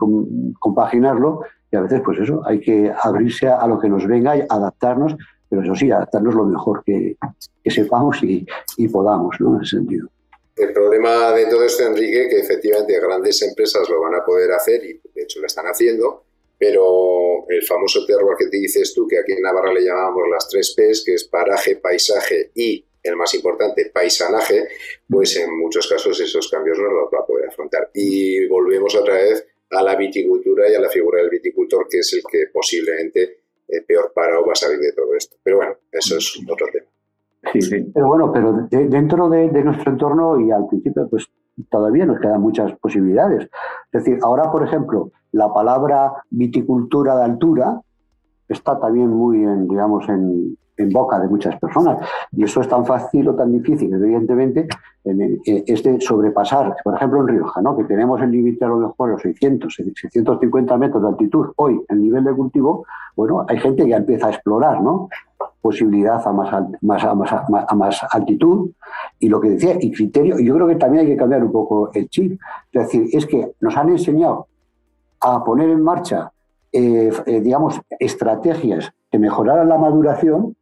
compaginarlo y a veces, pues eso, hay que abrirse a lo que nos venga y adaptarnos pero eso sí, adaptarnos lo mejor que, sepamos y, podamos, ¿no? En ese sentido. El problema de todo esto, Enrique, que efectivamente grandes empresas lo van a poder hacer y de hecho lo están haciendo, pero el famoso terror que te dices tú, que aquí en Navarra le llamamos las tres P's, que es paraje, paisaje y, el más importante, paisanaje, pues en muchos casos esos cambios no los va a poder afrontar. Y volvemos otra vez a la viticultura y a la figura del viticultor, que es el que posiblemente peor parado va a salir de todo esto. Pero bueno, eso es otro tema. Sí, sí. Pero bueno, pero dentro de, nuestro entorno y al principio, pues todavía nos quedan muchas posibilidades. Es decir, ahora, por ejemplo, la palabra viticultura de altura está también muy, en, digamos, en, en boca de muchas personas. Y eso es tan fácil o tan difícil, evidentemente, es de sobrepasar, por ejemplo, en Rioja, ¿no? que tenemos el límite a lo mejor los 600, 650 metros de altitud. Hoy, el nivel de cultivo, bueno, hay gente que ya empieza a explorar, ¿no? posibilidad a más, a, a, altitud y lo que decía, y criterio, yo creo que también hay que cambiar un poco el chip. Es decir, es que nos han enseñado a poner en marcha, eh, eh, digamos, estrategias que mejoraran la maduración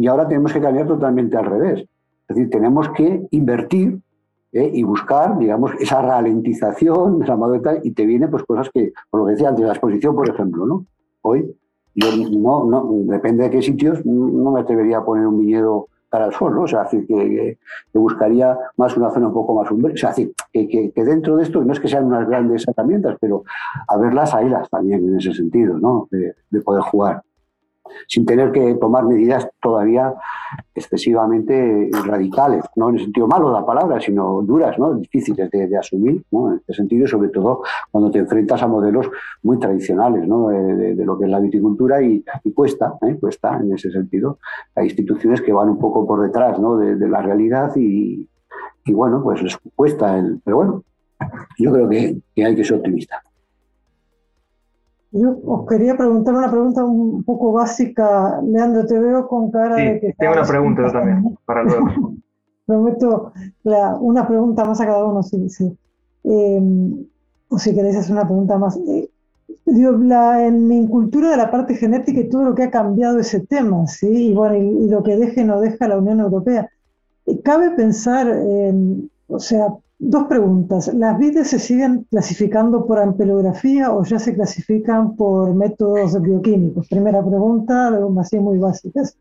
y ahora tenemos que cambiar totalmente al revés. Es decir, tenemos que invertir eh, y buscar, digamos, esa ralentización de la y te viene pues cosas que, por lo que decía antes, la exposición, por ejemplo, ¿no? Hoy yo no, no, depende de qué sitios, no me atrevería a poner un viñedo para el sol, ¿no? O sea, que, que, buscaría más una zona un poco más umbral. O sea, que, que, dentro de esto no es que sean unas grandes herramientas, pero a verlas, las también en ese sentido, ¿no? de poder jugar sin tener que tomar medidas todavía excesivamente radicales, no en el sentido malo de la palabra, sino duras, ¿no? difíciles de, asumir, ¿no? en este sentido, sobre todo cuando te enfrentas a modelos muy tradicionales ¿no? de, lo que es la viticultura y, cuesta, ¿eh? cuesta en ese sentido. Hay instituciones que van un poco por detrás ¿no? de, la realidad y, bueno, pues les cuesta, el, pero bueno, yo creo que hay que ser optimista. Yo os quería preguntar una pregunta un poco básica. Leandro, te veo con cara de que... Tengo una pregunta yo también, para luego. Prometo una pregunta más a cada uno, sí. sí. Em, o si queréis hacer una pregunta más. Eh, la, en mi cultura de la parte genética y todo lo que ha cambiado ese tema, ¿sí? Y bueno, y, lo que deje no deja la Unión Europea. Eh, cabe pensar, en, o sea, Dos preguntas. ¿Las vides se siguen clasificando por ampelografía o ya se clasifican por métodos bioquímicos? Primera pregunta, así muy básicas.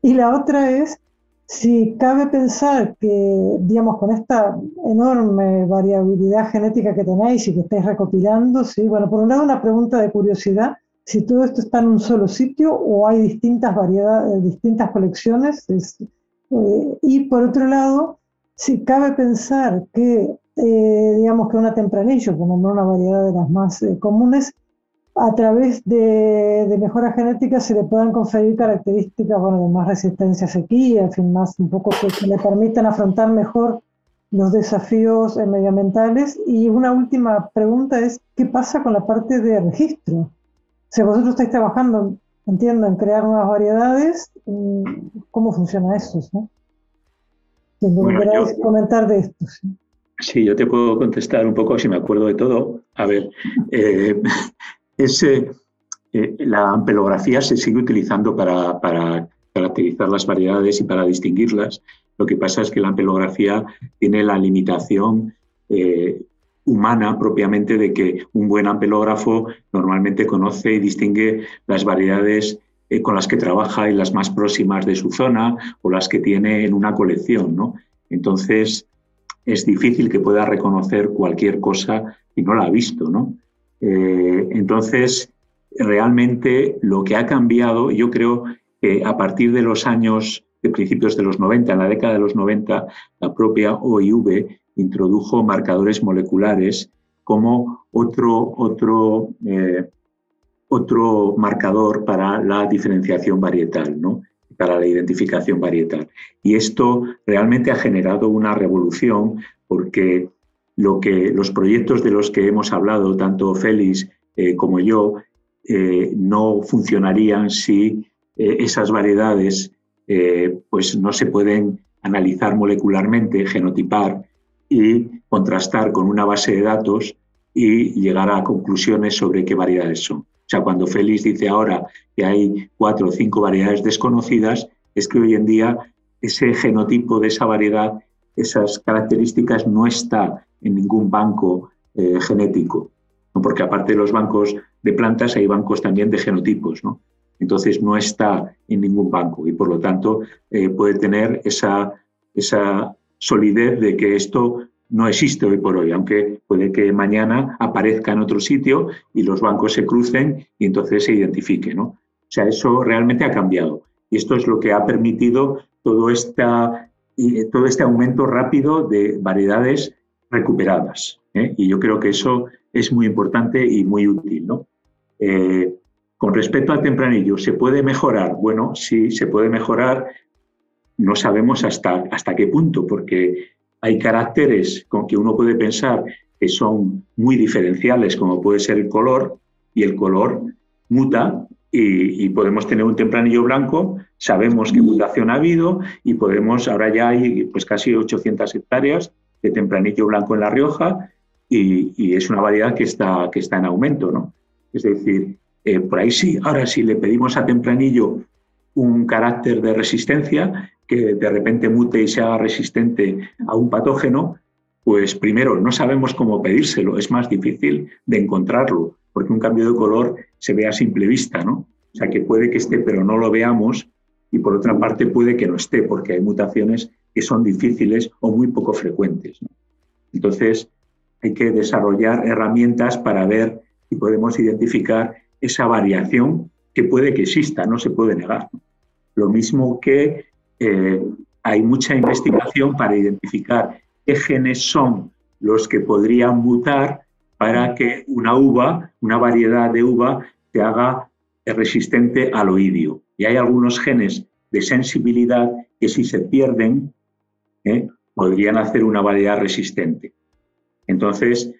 Y la otra es si cabe pensar que, digamos, con esta enorme variabilidad genética que tenéis y que estáis recopilando, sí, bueno, por un lado una pregunta de curiosidad, si todo esto está en un solo sitio o hay distintas variedades, distintas colecciones, eh, y por otro lado, si cabe pensar que, eh, digamos que una tempranillo, como una variedad de las más eh, comunes, a través de, de mejoras genéticas se le puedan conferir características bueno, de más resistencia a sequía, en fin, más un poco que, le permitan afrontar mejor los desafíos eh, medioambientales. Y una última pregunta es, ¿qué pasa con la parte de registro? Si vosotros estáis trabajando, entiendo, en crear nuevas variedades, mm, ¿cómo funciona eso? Comentar de esto. ¿sí? yo te puedo contestar un poco si me acuerdo de todo. A ver, eh, eh, la ampelografía se sigue utilizando para, caracterizar las variedades y para distinguirlas. Lo que pasa es que la ampelografía tiene la limitación eh, humana propiamente de que un buen ampelógrafo normalmente conoce y distingue las variedades eh, con las que trabaja y las más próximas de su zona o las que tiene en una colección, ¿no? Entonces, es difícil que pueda reconocer cualquier cosa y no la ha visto, ¿no? Eh, entonces, realmente lo que ha cambiado, yo creo que a partir de los años, de principios de los 90, en la década de los 90, la propia OIV introdujo marcadores moleculares como otro, otro eh, otro marcador para la diferenciación varietal, ¿no? para la identificación varietal. Y esto realmente ha generado una revolución porque lo que, los proyectos de los que hemos hablado, tanto Félix eh, como yo, eh, no funcionarían si eh, esas variedades pues no se pueden analizar molecularmente, genotipar y contrastar con una base de datos y llegar a conclusiones sobre qué variedades son. O sea, cuando Félix dice ahora que hay cuatro o cinco variedades desconocidas, es que hoy en día ese genotipo de esa variedad, esas características no está en ningún banco eh, genético, porque aparte de los bancos de plantas hay bancos también de genotipos, ¿no? Entonces no está en ningún banco y por lo tanto eh, puede tener esa, esa solidez de que esto no existe hoy por hoy, aunque puede que mañana aparezca en otro sitio y los bancos se crucen y entonces se identifique. ¿no? O sea, eso realmente ha cambiado. Y esto es lo que ha permitido todo, esta, todo este aumento rápido de variedades recuperadas. ¿eh? Y yo creo que eso es muy importante y muy útil. ¿no? Eh, con respecto al tempranillo, ¿se puede mejorar? Bueno, sí, se puede mejorar. No sabemos hasta, hasta qué punto, porque hay caracteres con que uno puede pensar que son muy diferenciales, como puede ser el color, y el color muta y, podemos tener un tempranillo blanco, sabemos qué mutación ha habido y podemos, ahora ya hay pues casi 800 hectáreas de tempranillo blanco en La Rioja y, es una variedad que está, que está en aumento, ¿no? Es decir, eh, por ahí sí, ahora si le pedimos a tempranillo un carácter de resistencia, que de repente mute y sea resistente a un patógeno, pues primero no sabemos cómo pedírselo, es más difícil de encontrarlo, porque un cambio de color se ve a simple vista, ¿no? O sea que puede que esté, pero no lo veamos, y por otra parte puede que no esté, porque hay mutaciones que son difíciles o muy poco frecuentes. Entonces, hay que desarrollar herramientas para ver si podemos identificar esa variación que puede que exista, no se puede negar. Lo mismo que eh, hay mucha investigación para identificar qué genes son los que podrían mutar para que una uva, una variedad de uva, se haga resistente al oidio. Y hay algunos genes de sensibilidad que si se pierden, ¿eh? podrían hacer una variedad resistente. Entonces,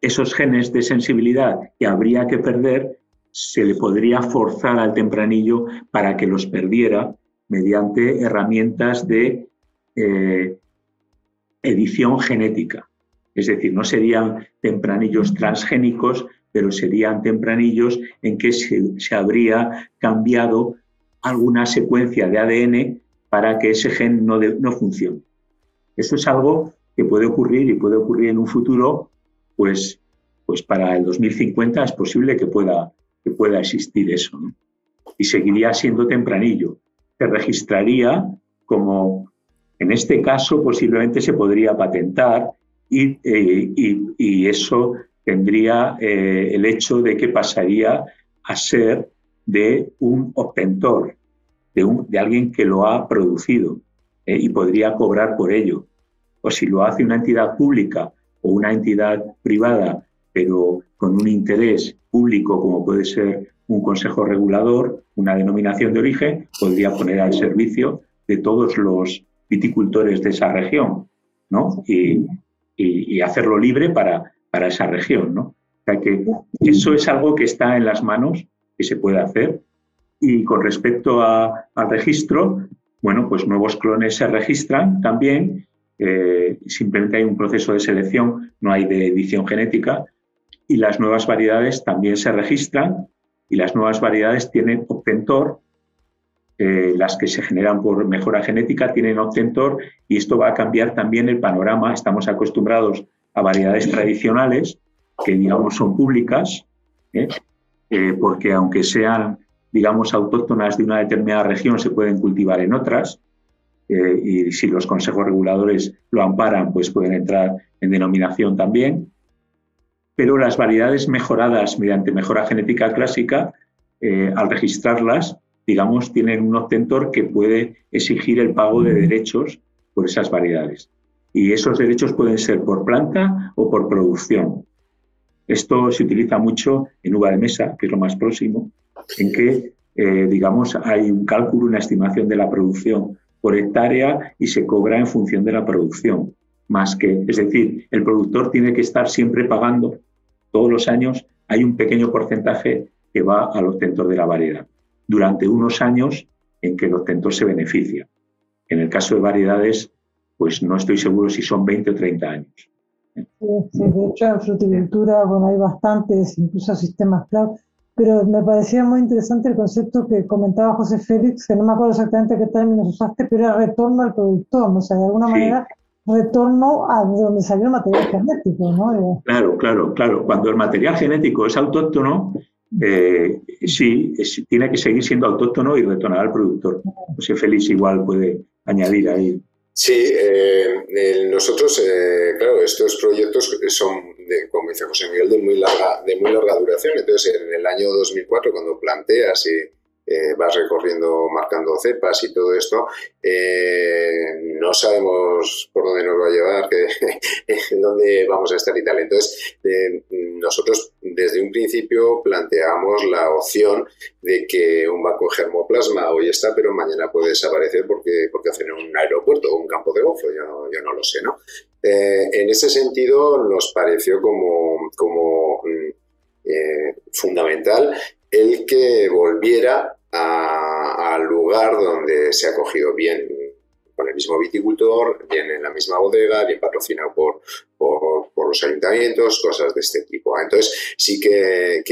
esos genes de sensibilidad que habría que perder, se le podría forzar al tempranillo para que los perdiera mediante herramientas de eh, edición genética. Es decir, no serían tempranillos transgénicos, pero serían tempranillos en que se, habría cambiado alguna secuencia de ADN para que ese gen no, no funcione. Eso es algo que puede ocurrir y puede ocurrir en un futuro, pues, pues para el 2050 es posible que pueda, que pueda existir eso. Y seguiría siendo tempranillo. Se registraría como, en este caso, posiblemente se podría patentar y, eh, eso tendría eh, el hecho de que pasaría a ser de un obtentor, de, un, de alguien que lo ha producido eh, y podría cobrar por ello. O si lo hace una entidad pública o una entidad privada, pero con un interés público como puede ser un consejo regulador, una denominación de origen, podría poner al servicio de todos los viticultores de esa región, ¿no? Y, hacerlo libre para, para esa región, ¿no? Que eso es algo que está en las manos, que se puede hacer. Y con respecto al registro, bueno, pues nuevos clones se registran también eh, simplemente hay un proceso de selección, no hay de edición genética, y las nuevas variedades también se registran y las nuevas variedades tienen obtentor, eh, las que se generan por mejora genética tienen obtentor y esto va a cambiar también el panorama. Estamos acostumbrados a variedades tradicionales que digamos son públicas, ¿eh? porque aunque sean digamos autóctonas de una determinada región se pueden cultivar en otras eh, y si los consejos reguladores lo amparan, pues pueden entrar en denominación también. Pero las variedades mejoradas mediante mejora genética clásica, eh, al registrarlas, digamos, tienen un obtentor que puede exigir el pago de derechos por esas variedades. Y esos derechos pueden ser por planta o por producción. Esto se utiliza mucho en uva de mesa, que es lo más próximo, en que, eh, digamos, hay un cálculo, una estimación de la producción por hectárea y se cobra en función de la producción, más que, es decir, el productor tiene que estar siempre pagando todos los años, hay un pequeño porcentaje que va al obtentor de la variedad, durante unos años en que el obtentor se beneficia. En el caso de variedades, pues no estoy seguro si son 20 o 30 años. Sí, de hecho en fruticultura, bueno, hay bastantes, incluso sistemas cloud, pero me parecía muy interesante el concepto que comentaba José Félix, que no me acuerdo exactamente qué términos usaste, pero era retorno al productor, o sea, de alguna manera retorno a donde salió el material genético, ¿no? Claro, claro, claro. Cuando el material genético es autóctono, eh, sí, tiene que seguir siendo autóctono y retornar al productor. José Félix igual puede añadir ahí. Sí, eh, nosotros, eh, claro, estos proyectos son como dice José Miguel, de muy, larga, de muy larga duración. Entonces, en el año 2004, cuando planteas y eh, vas recorriendo, marcando cepas y todo esto, eh, no sabemos por dónde nos va a llevar, dónde vamos a estar y tal. Entonces, eh, nosotros desde un principio planteamos la opción de que un banco germoplasma hoy está, pero mañana puede desaparecer porque, porque hacen un aeropuerto o un campo de golf, yo, yo no lo sé, ¿no? en ese sentido nos pareció como, como mm, fundamental el que volviera al lugar donde se ha cogido bien con el mismo viticultor, bien en la misma bodega, bien patrocinado por, por, los ayuntamientos, cosas de este tipo. Entonces, sí que,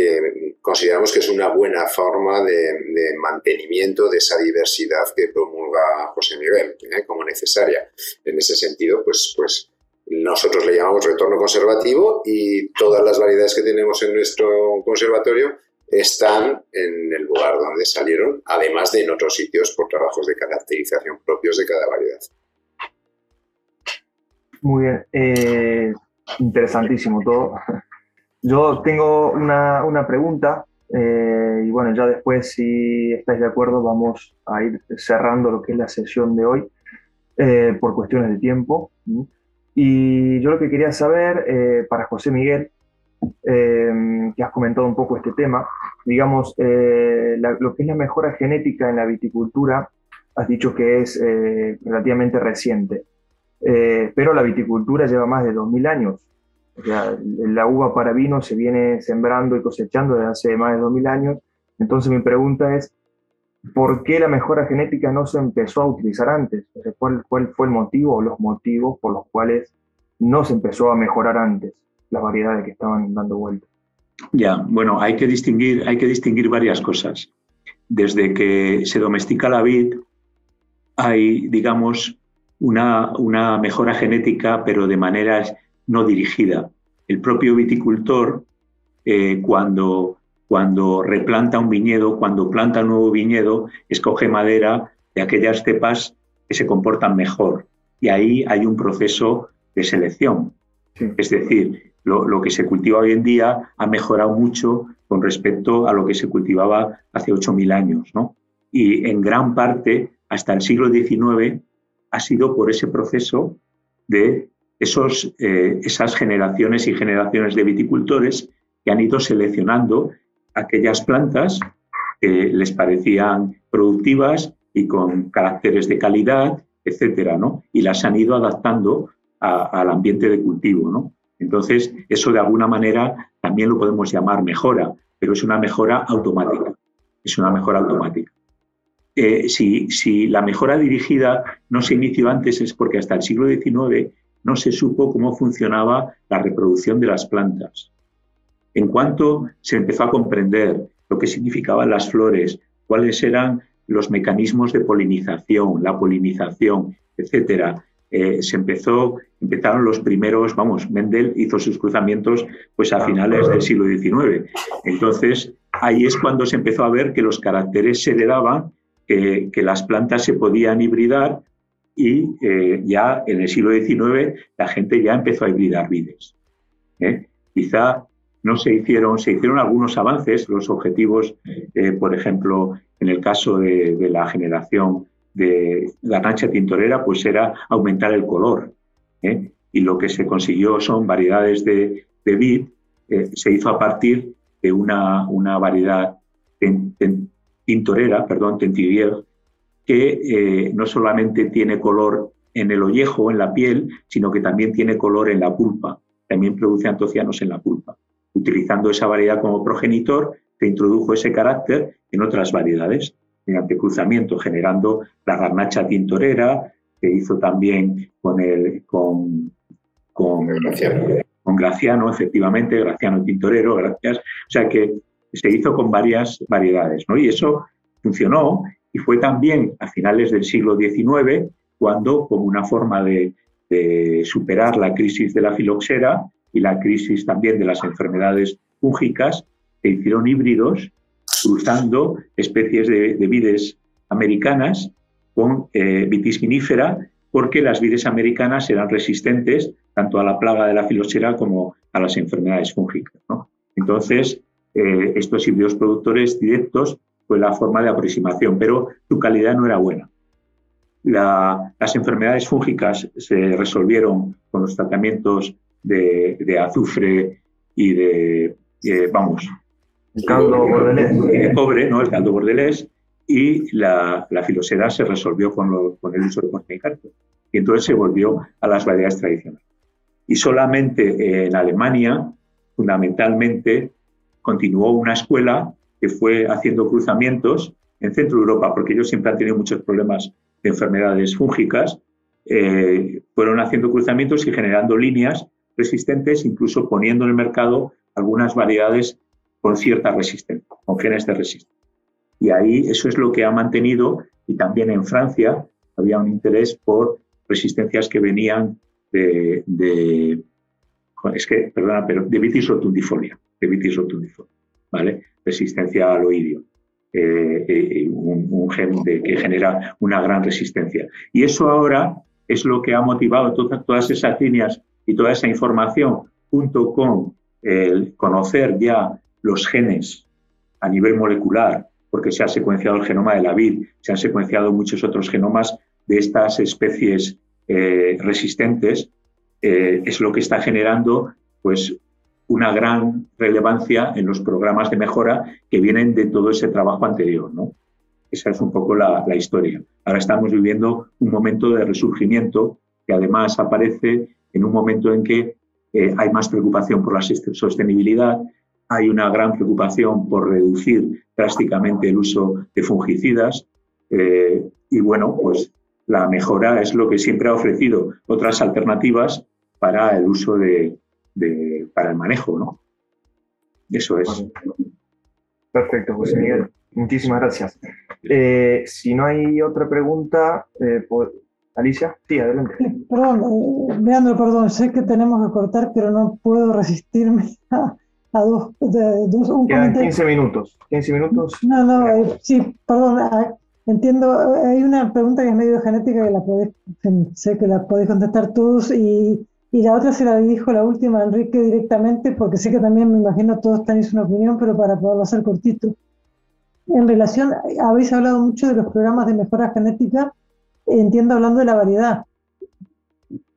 consideramos que es una buena forma de, mantenimiento de esa diversidad que promulga José Miguel ¿eh? como necesaria. En ese sentido, pues, pues nosotros le llamamos retorno conservativo y todas las variedades que tenemos en nuestro conservatorio están en el lugar donde salieron, además de en otros sitios por trabajos de caracterización propios de cada variedad. Muy bien, eh, interesantísimo todo. Yo tengo una, pregunta eh, y bueno, ya después si estáis de acuerdo vamos a ir cerrando lo que es la sesión de hoy eh, por cuestiones de tiempo. Y yo lo que quería saber para José Miguel eh, que has comentado un poco este tema. Digamos, eh, lo que es la mejora genética en la viticultura, has dicho que es eh, relativamente reciente, pero la viticultura lleva más de 2.000 años. O sea, la uva para vino se viene sembrando y cosechando desde hace más de 2.000 años. Entonces mi pregunta es, ¿por qué la mejora genética no se empezó a utilizar antes? ¿cuál, ¿Cuál fue el motivo o los motivos por los cuales no se empezó a mejorar antes? Las variedades que estaban dando vuelta. Ya, bueno, hay que distinguir, hay que distinguir varias cosas. Desde que se domestica la vid, hay, digamos, una, una mejora genética, pero de manera no dirigida. El propio viticultor, eh, cuando, cuando replanta un viñedo, cuando planta un nuevo viñedo, escoge madera de aquellas cepas que se comportan mejor. Y ahí hay un proceso de selección. Es decir, lo, que se cultiva hoy en día ha mejorado mucho con respecto a lo que se cultivaba hace 8.000 años. ¿no? Y en gran parte, hasta el siglo XIX, ha sido por ese proceso de esos, eh, esas generaciones y generaciones de viticultores que han ido seleccionando aquellas plantas que les parecían productivas y con caracteres de calidad, etcétera, ¿no? Y las han ido adaptando al ambiente de cultivo, ¿no? Entonces, eso de alguna manera también lo podemos llamar mejora, pero es una mejora automática. Es una mejora automática. Eh, si, la mejora dirigida no se inició antes es porque hasta el siglo XIX no se supo cómo funcionaba la reproducción de las plantas. En cuanto se empezó a comprender lo que significaban las flores, cuáles eran los mecanismos de polinización, la polinización, etcétera, eh, se empezó, empezaron los primeros, vamos, Mendel hizo sus cruzamientos pues a ah, finales del siglo XIX. Entonces, ahí es cuando se empezó a ver que los caracteres se heredaban, que, que las plantas se podían hibridar y eh, ya en el siglo XIX la gente ya empezó a hibridar vides. ¿eh? Quizá no se hicieron, se hicieron algunos avances, los objetivos, por ejemplo, en el caso de, de la generación de la rancha tintorera pues era aumentar el color. ¿eh? Y lo que se consiguió son variedades de, de vid, eh, se hizo a partir de una, una variedad tintorera, perdón, tentivier, que eh, no solamente tiene color en el ollejo, en la piel, sino que también tiene color en la pulpa. También produce antocianos en la pulpa. Utilizando esa variedad como progenitor, se introdujo ese carácter en otras variedades mediante cruzamiento, generando la garnacha tintorera, que hizo también con, el, con, con, Graciano. efectivamente, Graciano tintorero, gracias. O sea que se hizo con varias variedades, ¿no? Y eso funcionó y fue también a finales del siglo XIX cuando, como una forma de, de superar la crisis de la filoxera y la crisis también de las enfermedades fúngicas, se hicieron híbridos cruzando especies de, vides americanas con eh, vitis vinífera, porque las vides americanas eran resistentes tanto a la plaga de la filoxera como a las enfermedades fúngicas. Entonces, eh, estos híbridos productores directos fue la forma de aproximación, pero su calidad no era buena. las enfermedades fúngicas se resolvieron con los tratamientos de, azufre y de, eh, vamos, el caldo bordelés. Pobre, ¿no? El caldo bordelés. Y la, la se resolvió con, con el uso de porcicarpo. Y entonces se volvió a las variedades tradicionales. Y solamente en Alemania, fundamentalmente, continuó una escuela que fue haciendo cruzamientos en Centro Europa, porque ellos siempre han tenido muchos problemas de enfermedades fúngicas, eh, fueron haciendo cruzamientos y generando líneas resistentes, incluso poniendo en el mercado algunas variedades con cierta resistencia, con genes de resistencia. Y ahí eso es lo que ha mantenido, y también en Francia había un interés por resistencias que venían de, de es que, perdona, pero de vitis rotundifolia, de vitis rotundifolia, ¿vale? Resistencia al oidio. Eh, eh, un, gen que genera una gran resistencia. Y eso ahora es lo que ha motivado todas esas líneas y toda esa información, junto con el conocer ya los genes a nivel molecular, porque se ha secuenciado el genoma de la vid, se han secuenciado muchos otros genomas de estas especies eh, resistentes, es lo que está generando pues, una gran relevancia en los programas de mejora que vienen de todo ese trabajo anterior. ¿no? Esa es un poco la, historia. Ahora estamos viviendo un momento de resurgimiento que además aparece en un momento en que eh, hay más preocupación por la sostenibilidad, hay una gran preocupación por reducir drásticamente el uso de fungicidas eh, y bueno, pues la mejora es lo que siempre ha ofrecido otras alternativas para el uso de, para el manejo, ¿no? Eso es. Perfecto, José Miguel. Muchísimas gracias. Eh, si no hay otra pregunta, eh, Alicia, sí, adelante. perdón, Leandro, perdón, sé que tenemos que cortar, pero no puedo resistirme a, dos, un Quedan 15 minutos. 15 minutos. No, no, sí, perdón, ah, entiendo. Hay una pregunta que es medio genética que la podés, sé que la podéis contestar todos y y la otra se la dijo la última a Enrique directamente, porque sé que también me imagino todos tenéis una opinión, pero para poderlo hacer cortito. En relación, habéis hablado mucho de los programas de mejora genética, entiendo hablando de la variedad.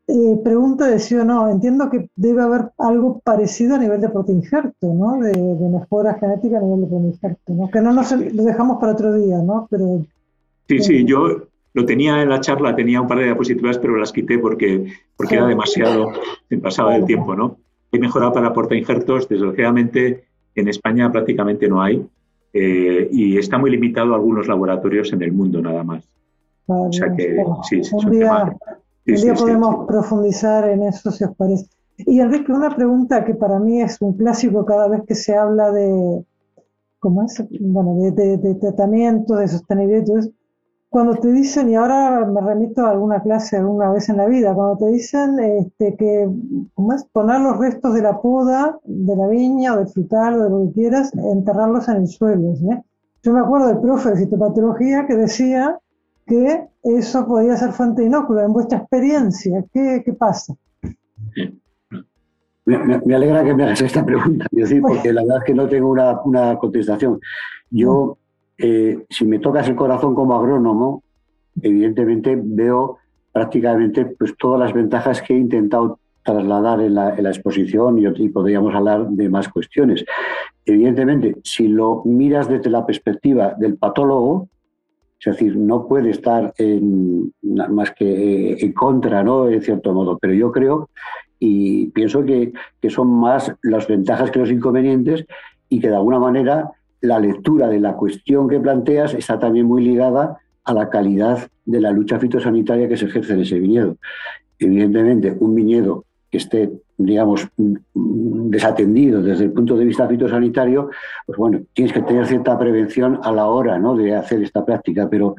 Eh, pregunta de sí o no, entiendo que debe haber algo parecido a nivel de protoinjerto, ¿no? De, mejora genética a nivel de protoinjerto, ¿no? Que no nos lo dejamos para otro día, ¿no? Pero, sí, sí, yo lo tenía en la charla, tenía un par de diapositivas, pero las quité porque, porque era demasiado, se pasaba del tiempo, ¿no? Hay mejora para portainjertos, desgraciadamente en España prácticamente no hay eh, y está muy limitado a algunos laboratorios en el mundo nada más. o sea que sí, sí, un día, un día podemos profundizar en eso si os parece. Y Enrique, una pregunta que para mí es un clásico cada vez que se habla de, ¿cómo es? Bueno, de, de, de tratamiento, de sostenibilidad cuando te dicen, y ahora me remito a alguna clase alguna vez en la vida, cuando te dicen este, que, ¿cómo es? Poner los restos de la poda, de la viña o del frutal o de lo que quieras, enterrarlos en el suelo. Yo me acuerdo del profe de fitopatología que decía que eso podía ser fuente inócula. En vuestra experiencia, ¿qué, qué pasa? Me, alegra que me hagas esta pregunta, porque la verdad es que no tengo una, una contestación. Yo eh, si me tocas el corazón como agrónomo, evidentemente veo prácticamente pues, todas las ventajas que he intentado trasladar en la, exposición y, podríamos hablar de más cuestiones. Evidentemente, si lo miras desde la perspectiva del patólogo, es decir, no puede estar más que en contra, ¿no? En cierto modo, pero yo creo y pienso que, que son más las ventajas que los inconvenientes y que de alguna manera la lectura de la cuestión que planteas está también muy ligada a la calidad de la lucha fitosanitaria que se ejerce en ese viñedo. Evidentemente, un viñedo que esté, digamos, desatendido desde el punto de vista fitosanitario, pues bueno, tienes que tener cierta prevención a la hora ¿no? de hacer esta práctica, pero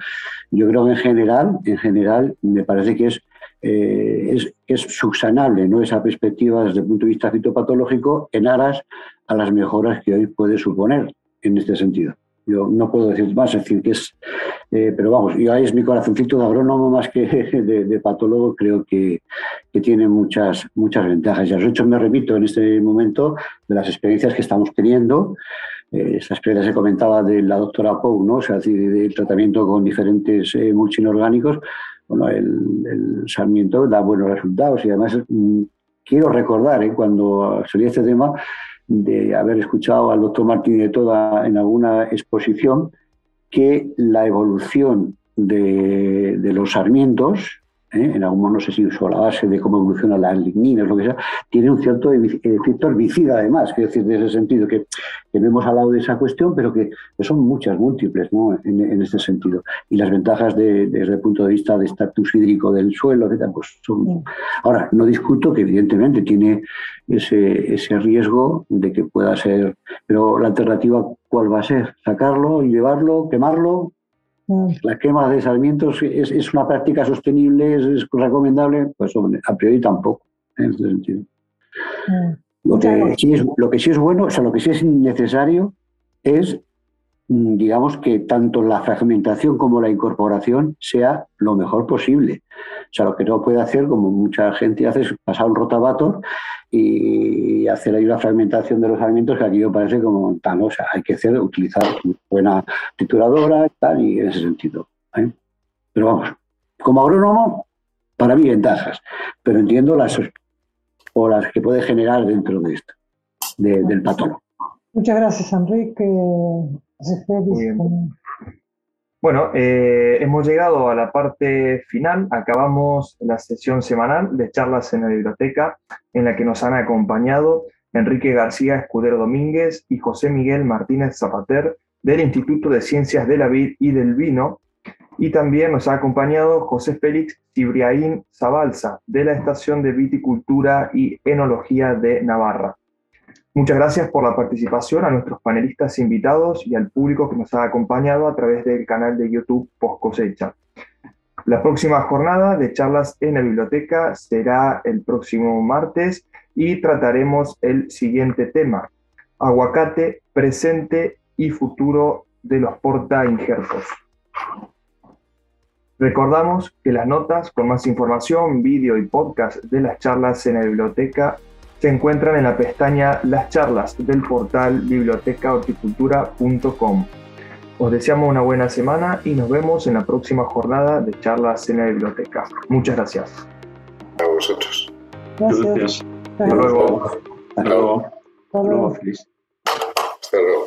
yo creo que en general, en general, me parece que es, eh, es, subsanable ¿no? esa perspectiva desde el punto de vista fitopatológico en aras a las mejoras que hoy puede suponer en este sentido. Yo no puedo decir más, es decir, que es, eh, pero vamos, yo ahí es mi corazoncito de agrónomo más que de, patólogo, creo que, que, tiene muchas, muchas ventajas. Ya os he hecho, me repito en este momento de las experiencias que estamos teniendo. Eh, esa experiencia se comentaba de la doctora Pou, ¿no? o sea, del tratamiento con diferentes eh, mulchinorgánicos. Bueno, el, el, Sarmiento da buenos resultados y además mm, quiero recordar, ¿eh? cuando salía este tema, de haber escuchado al doctor Martín de Toda en alguna exposición que la evolución de, los sarmientos ¿eh? en algunos no sé si uso la base de cómo evolucionan las ligninas, lo que sea, tiene un cierto efecto herbicida además, quiero decir, en ese sentido, que, que no hemos hablado de esa cuestión, pero que, son muchas, múltiples ¿no? en, este sentido. Y las ventajas desde el punto de vista de estatus hídrico del suelo, etc., pues son... Ahora, no discuto que evidentemente tiene ese, ese riesgo de que pueda ser, pero la alternativa, ¿cuál va a ser? ¿Sacarlo, llevarlo, quemarlo? La quema de sarmientos es, una práctica sostenible, es, recomendable, pues a priori tampoco, en este sentido. Lo que, sí es, lo que sí es bueno, o sea, lo que sí es necesario es, mm, digamos, que tanto la fragmentación como la incorporación sea lo mejor posible. O sea, lo que no puede hacer, como mucha gente hace, es pasar un rotabato y hacer ahí una fragmentación de los alimentos que aquí me parece como tan, o sea, hay que hacer, utilizar una buena trituradora tal, y en ese sentido. ¿eh? Pero vamos, como agrónomo, para mí ventajas, pero entiendo las o las que puede generar dentro de esto, del patrón. Muchas gracias, Enrique. Bueno, eh, hemos llegado a la parte final. Acabamos la sesión semanal de charlas en la biblioteca, en la que nos han acompañado Enrique García Escudero Domínguez y José Miguel Martínez Zapater del Instituto de Ciencias de la Vid y del Vino. Y también nos ha acompañado José Félix Cibriaín Zabalza de la Estación de Viticultura y Enología de Navarra. Muchas gracias por la participación a nuestros panelistas invitados y al público que nos ha acompañado a través del canal de YouTube Post Cosecha. La próxima jornada de charlas en la biblioteca será el próximo martes y trataremos el siguiente tema, aguacate, presente y futuro de los porta injertos. Recordamos que las notas con más información, vídeo y podcast de las charlas en la biblioteca se encuentran en la pestaña Las charlas del portal bibliotecahorticultura.com. Os deseamos una buena semana y nos vemos en la próxima jornada de charlas en la biblioteca. Muchas gracias. A vosotros. Gracias. Hasta luego. Hasta luego. Hasta luego.